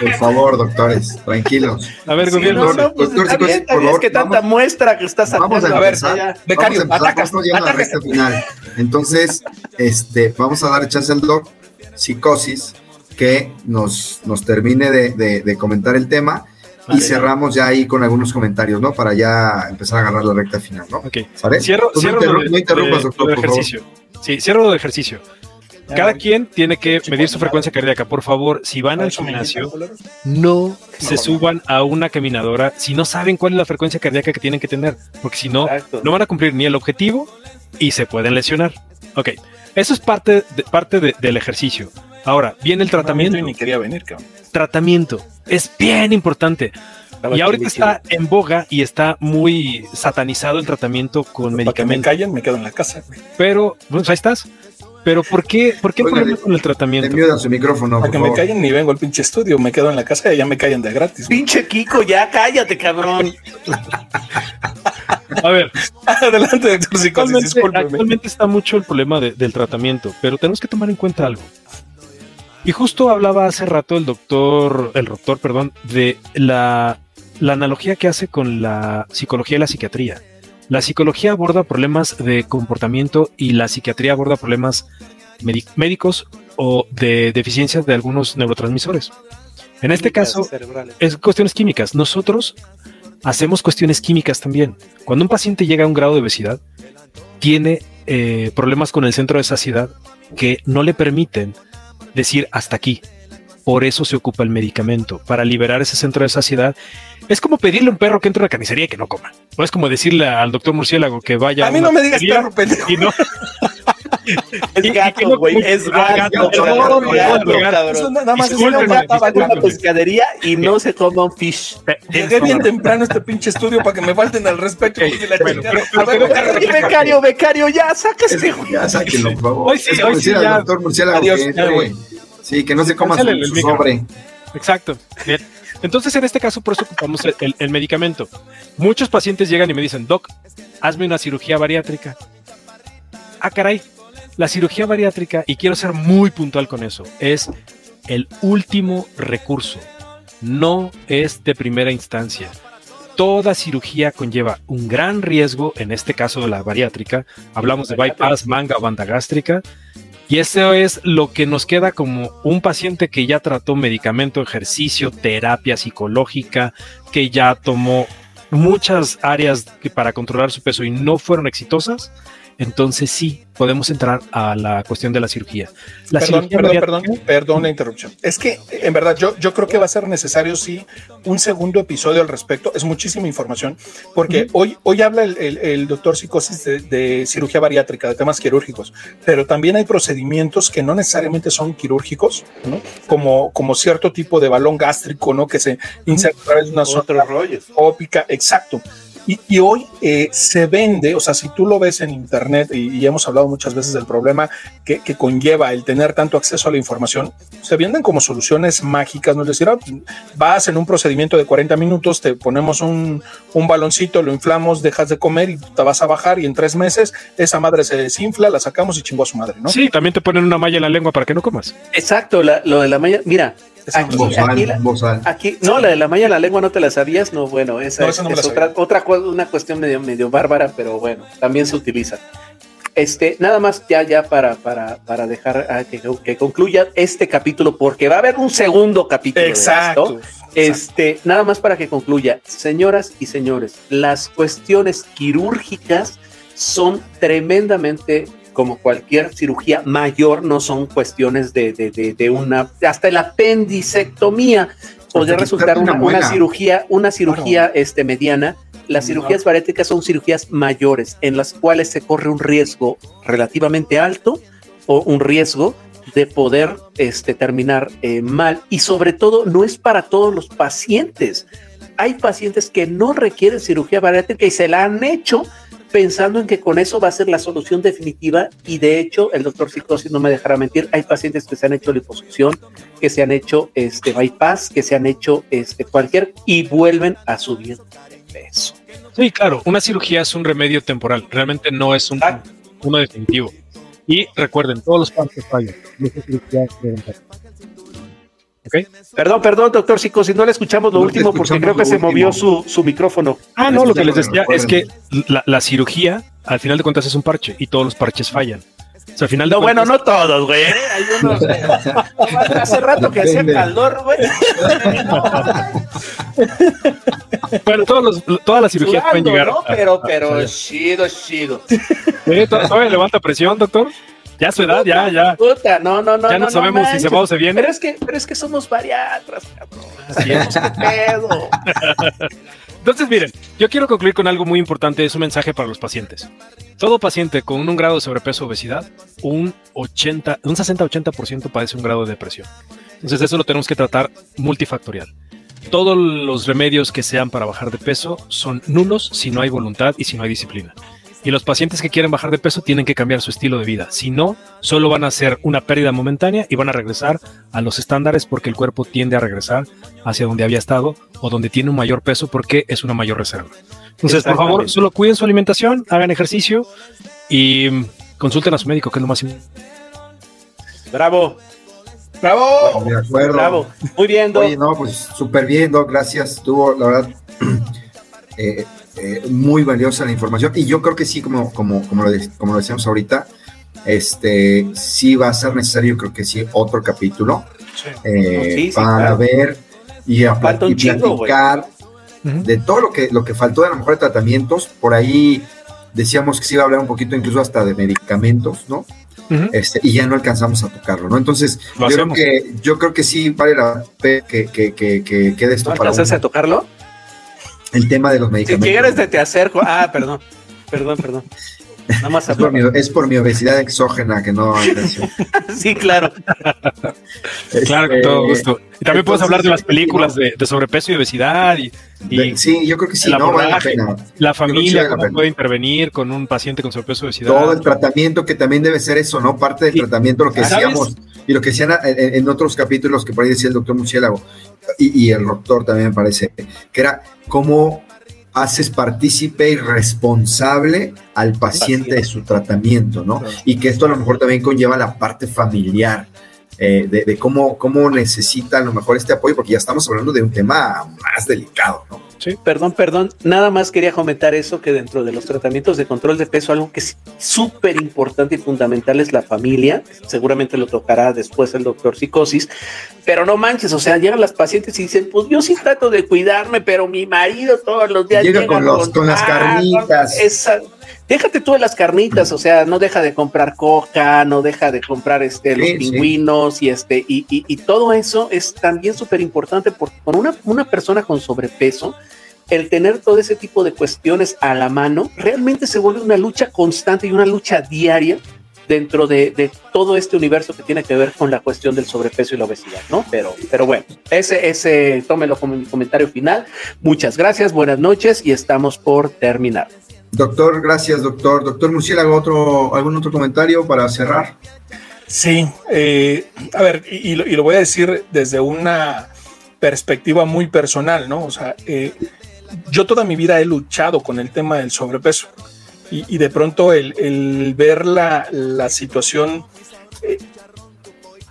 Por favor, doctores, tranquilos. A ver, gobierno. No, no, pues doctor, está bien, por favor, es que tanta vamos, muestra que estás sacando. Vamos a, a ver, ya, becario, vamos a ataca, ataca. A este final. Entonces, este, vamos a dar chance al doc psicosis que nos, nos termine de, de, de comentar el tema y vale, cerramos ya ahí con algunos comentarios, ¿no? Para ya empezar a agarrar la recta final, ¿no? Ok. ¿Sale? Cierro, no, cierro interrumpas, no interrumpas, doctor, por ejercicio. Favor. Sí, cierro lo de ejercicio. Cada quien tiene que medir su frecuencia cardíaca. Por favor, si van al gimnasio, no se suban a una caminadora si no saben cuál es la frecuencia cardíaca que tienen que tener, porque si no, no van a cumplir ni el objetivo y se pueden lesionar. Ok, eso es parte, de, parte de, del ejercicio. Ahora, viene el tratamiento. Ni quería venir, cabrón. Tratamiento. Es bien importante. Y ahorita está en boga y está muy satanizado el tratamiento con medicamentos. me callen, me quedo en la casa. Pero, pues ahí estás. Pero ¿por qué, por qué Oiga, con el tratamiento? Me su micrófono. Para que favor. me callen ni vengo al pinche estudio, me quedo en la casa y ya me callan de gratis. Pinche Kiko, ya cállate, cabrón. A ver, (laughs) adelante, doctor Psicosis, actualmente, actualmente está mucho el problema de, del tratamiento, pero tenemos que tomar en cuenta algo. Y justo hablaba hace rato el doctor, el doctor, perdón, de la, la analogía que hace con la psicología y la psiquiatría. La psicología aborda problemas de comportamiento y la psiquiatría aborda problemas médicos o de deficiencias de algunos neurotransmisores. En este caso, es cuestiones químicas. Nosotros hacemos cuestiones químicas también. Cuando un paciente llega a un grado de obesidad, tiene eh, problemas con el centro de saciedad que no le permiten decir hasta aquí. Por eso se ocupa el medicamento, para liberar ese centro de saciedad. Es como pedirle a un perro que entre a la carnicería y que no coma. O es como decirle al doctor murciélago que vaya. A mí no me digas perro, pendejo. Y no, Es gato, güey. Es gato. Nada más es una una pescadería y no se coma un fish. Llegué bien temprano a este pinche estudio para que me falten al respeto. Becario, becario, ya, sáquese. Ya, sáquenlo, por favor. Hoy sí, hoy sí, ya. doctor Murciélago Adiós, güey. Sí, que no se coma su, su sobre. Exacto. Bien. Entonces, en este caso, por eso ocupamos el, el, el, medicamento. Muchos pacientes llegan y me dicen, Doc, hazme una cirugía bariátrica. Ah, caray, la cirugía bariátrica, y quiero ser muy puntual con eso, es el último recurso. No es de primera instancia. Toda cirugía conlleva un gran riesgo, en este caso de la bariátrica. Hablamos de bypass, manga o banda gástrica. Y eso es lo que nos queda como un paciente que ya trató medicamento, ejercicio, terapia psicológica, que ya tomó muchas áreas para controlar su peso y no fueron exitosas. Entonces sí, podemos entrar a la cuestión de la cirugía. La perdón, cirugía perdón, perdón, perdón la interrupción. Es que en verdad yo, yo creo que va a ser necesario sí un segundo episodio al respecto. Es muchísima información porque uh -huh. hoy, hoy habla el, el, el doctor Psicosis de, de, cirugía bariátrica, de temas quirúrgicos, pero también hay procedimientos que no necesariamente son quirúrgicos, ¿no? como, como cierto tipo de balón gástrico, ¿no? que se inserta a través de una Otro rollo. ópica, exacto. Y, hoy eh, se vende, o sea, si tú lo ves en internet, y, hemos hablado muchas veces del problema que, conlleva el tener tanto acceso a la información, se venden como soluciones mágicas, no es decir, ah, vas en un procedimiento de 40 minutos, te ponemos un, un baloncito, lo inflamos, dejas de comer y te vas a bajar y en tres meses esa madre se desinfla, la sacamos y chingó a su madre, ¿no? Sí, también te ponen una malla en la lengua para que no comas. Exacto, lo de la malla, mira, Aquí, no, la de la malla la lengua no te la sabías, no, bueno, esa, es, otra, otra una cuestión medio, medio bárbara, pero bueno, también se utiliza. Este, nada más ya, ya para, para, para dejar a que, que, concluya este capítulo, porque va a haber un segundo capítulo. Exacto. Este, nada más para que concluya, señoras y señores, las cuestiones quirúrgicas son tremendamente como cualquier cirugía mayor, no son cuestiones de, de, de, una, hasta la apendicectomía podría resultar una, cirugía, una cirugía este, mediana. Las cirugías bariátricas son cirugías mayores en las cuales se corre un riesgo relativamente alto o un riesgo de poder este, terminar eh, mal y sobre todo no es para todos los pacientes. Hay pacientes que no requieren cirugía bariátrica y se la han hecho pensando en que con eso va a ser la solución definitiva y de hecho el doctor Psicosis no me dejará mentir, hay pacientes que se han hecho liposucción, que se han hecho este bypass, que se han hecho este cualquier y vuelven a subir de peso. Sí, claro, una cirugía es un remedio temporal, realmente no es un uno definitivo. Y recuerden, todos los partes fallan. Perdón, perdón, doctor si no le escuchamos lo último porque creo que se movió su, micrófono. Ah, no, lo que les decía es que la, cirugía, al final de cuentas, es un parche y todos los parches fallan. O sea, al final no, bueno, no todos, güey. (laughs) Hace rato que hacía calor, güey. (laughs) bueno, todos todas las cirugías pueden llegar. ¿no? Pero, pero, chido, chido. ¿Todavía levanta presión, doctor? Ya su edad, ya, ya. Puta, no, no, no. Ya no, sabemos si se va o se viene. Pero es que, pero es que somos bariatras, cabrón. Así es, (laughs) pedo. Entonces, miren, yo quiero concluir con algo muy importante, es un mensaje para los pacientes. Todo paciente con un grado de sobrepeso o obesidad, un 80, un 60-80% padece un grado de depresión. Entonces, eso lo tenemos que tratar multifactorial. Todos los remedios que sean para bajar de peso son nulos si no hay voluntad y si no hay disciplina. Y los pacientes que quieren bajar de peso tienen que cambiar su estilo de vida. Si no, solo van a hacer una pérdida momentánea y van a regresar a los estándares porque el cuerpo tiende a regresar hacia donde había estado o donde tiene un mayor peso porque es una mayor reserva. Entonces, por favor, solo cuiden su alimentación, hagan ejercicio y consulten a su médico, que es lo más importante. Bravo. Bravo. De acuerdo. Bravo. Muy bien, Oye, no, pues súper bien, Doc. Gracias. Estuvo, la verdad, (clears throat) eh, eh, muy valiosa la información y yo creo que sí, como, como, como, lo, como lo decíamos ahorita, este, sí va a ser necesario, creo que sí, otro capítulo eh, para ver y, a, platicar de todo lo que, lo que faltó de a lo mejor de tratamientos. Por ahí decíamos que sí iba a hablar un poquito incluso hasta de medicamentos, ¿no? Este, y ya no alcanzamos a tocarlo, ¿no? Entonces, yo creo, que, yo creo que sí vale la pena que, que, que, que quede esto ¿No para. a tocarlo? El tema de los medicamentos. Si quieres, te, te acerco. Ah, perdón, perdón, perdón. Nada más es, por mi, es por mi obesidad exógena que no. (laughs) sí, claro. claro, con todo este, gusto. Y también puedes hablar de las películas de, sobrepeso y obesidad. Y, sí, yo creo que sí, la no vale la pena. La familia, puede intervenir con un paciente con sobrepeso y obesidad. Todo el tratamiento, que también debe ser eso, ¿no? Parte del tratamiento, lo que decíamos, y lo que decían en, en, otros capítulos que por ahí decía el doctor Muciélago, y, y el doctor también me parece, que era cómo haces partícipe y responsable al paciente de su tratamiento, ¿no? Y que esto a lo mejor también conlleva la parte familiar, eh, de, cómo, cómo necesita a lo mejor este apoyo, porque ya estamos hablando de un tema más delicado, ¿no? Sí. Perdón, perdón, nada más quería comentar eso, que dentro de los tratamientos de control de peso, algo que es súper importante y fundamental es la familia, seguramente lo tocará después el doctor psicosis, pero no manches, o sea, llegan las pacientes y dicen, pues yo sí trato de cuidarme, pero mi marido todos los días llega, con, los, con, las carnitas déjate tú de las carnitas, o sea, no deja de comprar coca, no deja de comprar este, los pingüinos y este, y, y, todo eso es también súper importante porque con una, una persona con sobrepeso, el tener todo ese tipo de cuestiones a la mano realmente se vuelve una lucha constante y una lucha diaria dentro de, todo este universo que tiene que ver con la cuestión del sobrepeso y la obesidad, ¿no? Pero, pero bueno, ese, ese, tómelo como mi comentario final. Muchas gracias, buenas noches y estamos por terminar. Doctor, gracias, doctor. Doctor Murciélago, otro, ¿algún otro comentario para cerrar? Sí, eh, a ver, y, lo, voy a decir desde una perspectiva muy personal, ¿no? O sea, eh, yo toda mi vida he luchado con el tema del sobrepeso y, de pronto el, ver la, situación eh,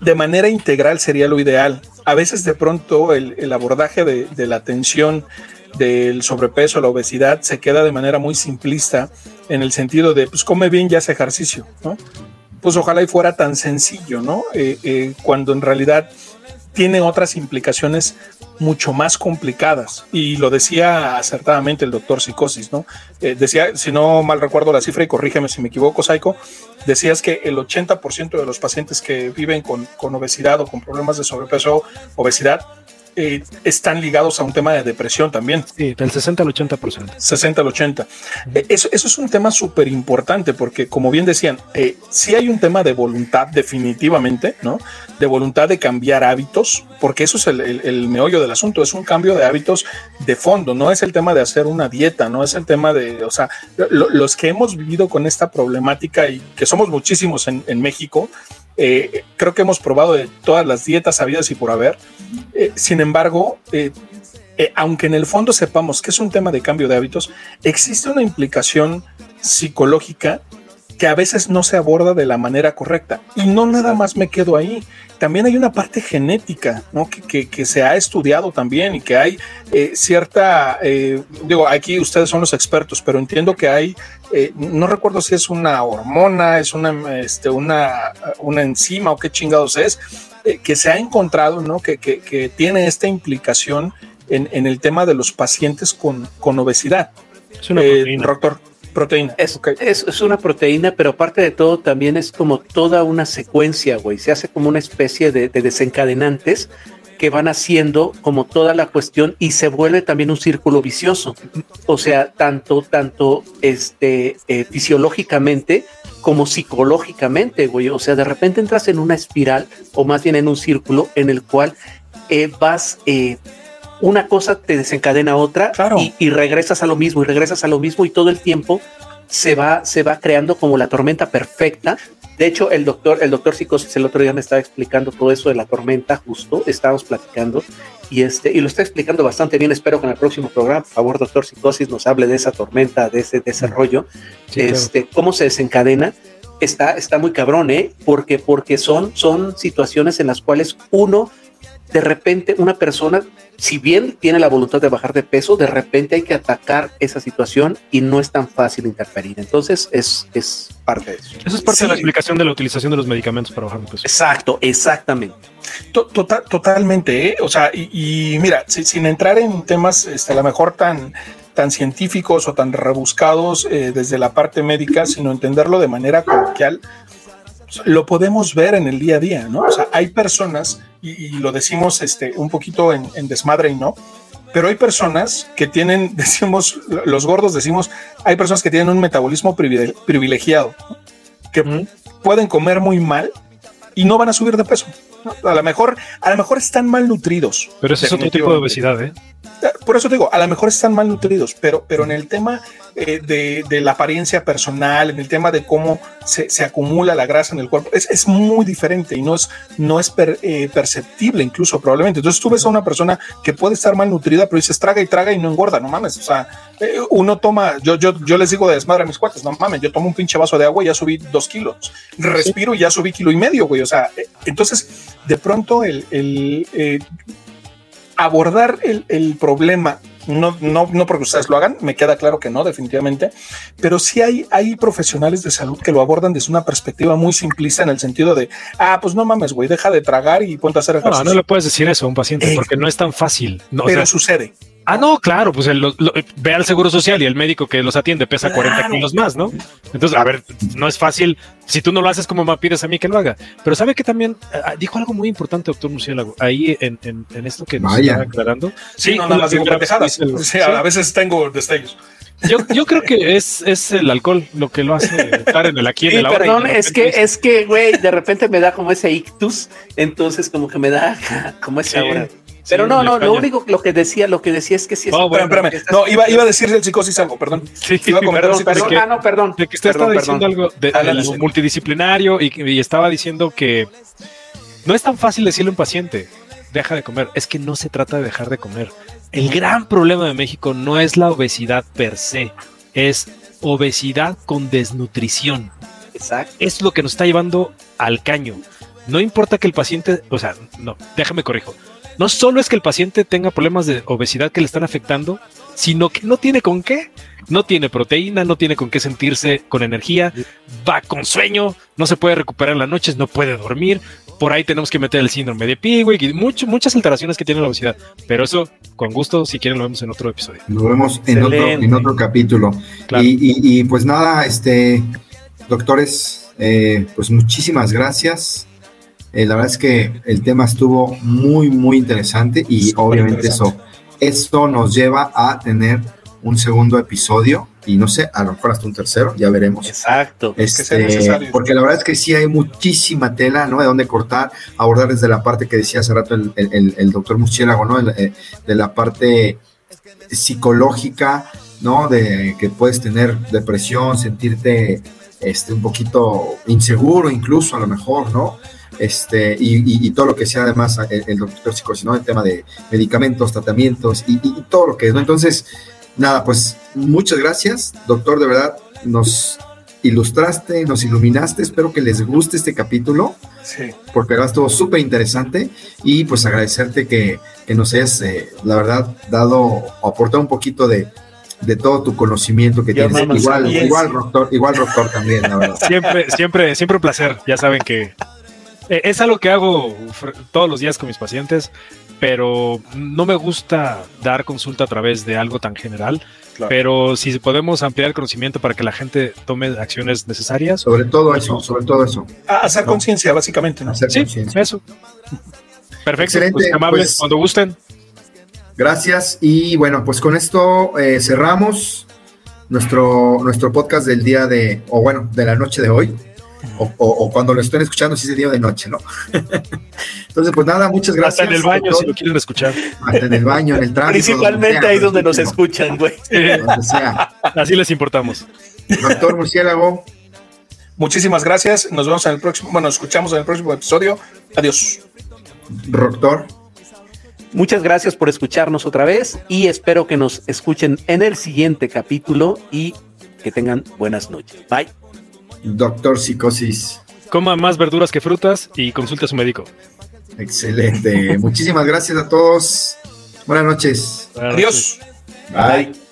de manera integral sería lo ideal. A veces de pronto el, abordaje de, la atención del sobrepeso, la obesidad, se queda de manera muy simplista en el sentido de, pues come bien y hace ejercicio, ¿no? Pues ojalá y fuera tan sencillo, ¿no? Eh, eh, cuando en realidad tiene otras implicaciones mucho más complicadas. Y lo decía acertadamente el doctor Psicosis, ¿no? Eh, decía, si no mal recuerdo la cifra, y corrígeme si me equivoco, Saiko, decías que el 80% de los pacientes que viven con, con obesidad o con problemas de sobrepeso, obesidad, eh, están ligados a un tema de depresión también. Sí, del 60 al 80%. 60 al 80. Eh, eso, eso, es un tema súper importante porque, como bien decían, eh, sí hay un tema de voluntad definitivamente, ¿no? De voluntad de cambiar hábitos, porque eso es el, el, meollo del asunto, es un cambio de hábitos de fondo, no es el tema de hacer una dieta, no es el tema de, o sea, los que hemos vivido con esta problemática y que somos muchísimos en, en México, eh, creo que hemos probado de todas las dietas habidas y por haber. Eh, sin embargo, eh, aunque en el fondo sepamos que es un tema de cambio de hábitos, existe una implicación psicológica que a veces no se aborda de la manera correcta. Y no nada más me quedo ahí. También hay una parte genética, ¿no? Que, que, se ha estudiado también y que hay eh, cierta, eh, digo, aquí ustedes son los expertos, pero entiendo que hay, eh, no recuerdo si es una hormona, es una, este, una, una enzima o qué chingados es, que se ha encontrado, ¿no? Que, que tiene esta implicación en, en, el tema de los pacientes con, con obesidad. Es una doctor. Proteína. Es, es, una proteína, pero aparte de todo, también es como toda una secuencia, güey. Se hace como una especie de, desencadenantes que van haciendo como toda la cuestión y se vuelve también un círculo vicioso. O sea, tanto, tanto este, eh, fisiológicamente como psicológicamente, güey. O sea, de repente entras en una espiral o más bien en un círculo en el cual eh, vas eh, una cosa te desencadena otra y, regresas a lo mismo y regresas a lo mismo y todo el tiempo se va, se va creando como la tormenta perfecta. De hecho, el doctor, el doctor Psicosis el otro día me estaba explicando todo eso de la tormenta, justo, estábamos platicando y este, y lo está explicando bastante bien. Espero que en el próximo programa, por favor, doctor Psicosis, nos hable de esa tormenta, de ese desarrollo, este, cómo se desencadena. Está, está muy cabrón, ¿eh? Porque, porque son, son situaciones en las cuales uno de repente una persona, si bien tiene la voluntad de bajar de peso, de repente hay que atacar esa situación y no es tan fácil interferir. Entonces es, es parte de eso. Eso es parte de la explicación de la utilización de los medicamentos para bajar de peso. Exacto, exactamente. Total, totalmente. ¿eh? O sea, y, mira, sin entrar en temas este, a lo mejor tan, tan científicos o tan rebuscados eh, desde la parte médica, sino entenderlo de manera coloquial, lo podemos ver en el día a día, ¿no? O sea, hay personas, y, lo decimos este, un poquito en, desmadre y no, pero hay personas que tienen, (laughs) decimos, los gordos decimos, hay personas que tienen un metabolismo privilegiado, que pueden comer muy mal y no van a subir de peso. A lo mejor, a lo mejor están mal nutridos. Pero ese es otro tipo de obesidad, ¿eh? Por eso digo, a lo mejor están mal nutridos, pero, pero en el tema eh, de, la apariencia personal, en el tema de cómo se, se acumula la grasa en el cuerpo, es, es, muy diferente y no es, no es eh, perceptible incluso probablemente. Entonces tú ves a una persona que puede estar mal nutrida, pero dices traga y traga y no engorda, no mames. O sea, eh, uno toma, yo, yo, yo les digo de desmadre a mis cuates, no mames, yo tomo un pinche vaso de agua y ya subí dos kilos, respiro y ya subí kilo y medio, güey. O sea, entonces de pronto el, el abordar el, problema, no, no, no porque ustedes lo hagan, me queda claro que no, definitivamente, pero sí hay, hay profesionales de salud que lo abordan desde una perspectiva muy simplista en el sentido de, ah, pues no mames, güey, deja de tragar y ponte a hacer ejercicio. No, no le puedes decir eso a un paciente porque no es tan fácil. pero sucede. Ah, no, claro, pues ve al Seguro Social y el médico que los atiende pesa 40 kilos más, ¿no? Entonces, a ver, no es fácil. Si tú no lo haces, como me pides a mí que lo haga? Pero sabe que también ah, dijo algo muy importante, doctor Murciélago, ahí en, esto que nos está aclarando. Sí, no, nada más digo pendejadas. a veces tengo destellos. Yo, creo que es, es el alcohol lo que lo hace estar en el aquí en el ahora. Perdón, es que, es que, güey, de repente me da como ese ictus, entonces como que me da (laughs) como ese ahora. Pero no, no, lo único lo que decía, lo que decía es que sí. No, bueno, espérame, No, iba, iba a decir el psicosis algo, perdón. Sí, iba a perdón, perdón, ah, no, perdón. De que usted estaba diciendo algo de, multidisciplinario y, y, estaba diciendo que no es tan fácil decirle a un paciente, deja de comer. Es que no se trata de dejar de comer. El gran problema de México no es la obesidad per se, es obesidad con desnutrición. Exacto. Es lo que nos está llevando al caño. No importa que el paciente, o sea, no, déjame corrijo no solo es que el paciente tenga problemas de obesidad que le están afectando, sino que no tiene con qué. No tiene proteína, no tiene con qué sentirse con energía, va con sueño, no se puede recuperar en las noches, no puede dormir. Por ahí tenemos que meter el síndrome de Piwik y muchas alteraciones que tiene la obesidad. Pero eso, con gusto, si quieren, lo vemos en otro episodio. Lo vemos en, otro, capítulo. Y, pues nada, este, doctores, eh, pues muchísimas gracias. Eh, la verdad es que el tema estuvo muy, muy interesante y obviamente eso, esto nos lleva a tener un segundo episodio y no sé, a lo mejor hasta un tercero, ya veremos. Exacto. Este, porque la verdad es que sí hay muchísima tela, ¿no? De dónde cortar, abordar desde la parte que decía hace rato el, el, doctor Murciélago, ¿no? Eh, de la parte psicológica, ¿no? De que puedes tener depresión, sentirte este, un poquito inseguro incluso a lo mejor, ¿no? Este, y, todo lo que sea además el, doctor psicosis, ¿no? El tema de medicamentos, tratamientos y, todo lo que es, ¿no? Entonces, nada, pues muchas gracias, doctor, de verdad, nos ilustraste, nos iluminaste, espero que les guste este capítulo, sí. porque verdad estuvo súper interesante y pues agradecerte que, que nos hayas, eh, la verdad, dado, aportado un poquito de, de todo tu conocimiento que tienes. Igual, igual, doctor, igual, doctor también, la verdad. (laughs) Siempre, siempre, siempre un placer. Ya saben que eh, es algo que hago todos los días con mis pacientes, pero no me gusta dar consulta a través de algo tan general. Pero si podemos ampliar el conocimiento para que la gente tome acciones necesarias. Sobre todo eso, sobre todo eso. hacer conciencia, básicamente. ¿no? sí, eso. Perfecto. Pues, amables, pues, cuando gusten. Gracias. Y bueno, pues con esto eh, cerramos nuestro, nuestro podcast del día de, o bueno, de la noche de hoy o, cuando lo estén escuchando, si es día de noche, ¿no? (laughs) Entonces, pues nada, muchas gracias. Hasta en el baño, si lo quieren escuchar. Hasta en el baño, en el tráfico. Principalmente ahí donde nos escuchan, güey. Así les importamos. Doctor Murciélago. Muchísimas gracias. Nos vemos en el próximo, bueno, nos escuchamos en el próximo episodio. Adiós. Doctor. Muchas gracias por escucharnos otra vez y espero que nos escuchen en el siguiente capítulo y que tengan buenas noches. Bye. Doctor Psicosis. Coma más verduras que frutas y consulte a su médico. Excelente. Muchísimas gracias a todos. Buenas noches. Adiós. Bye.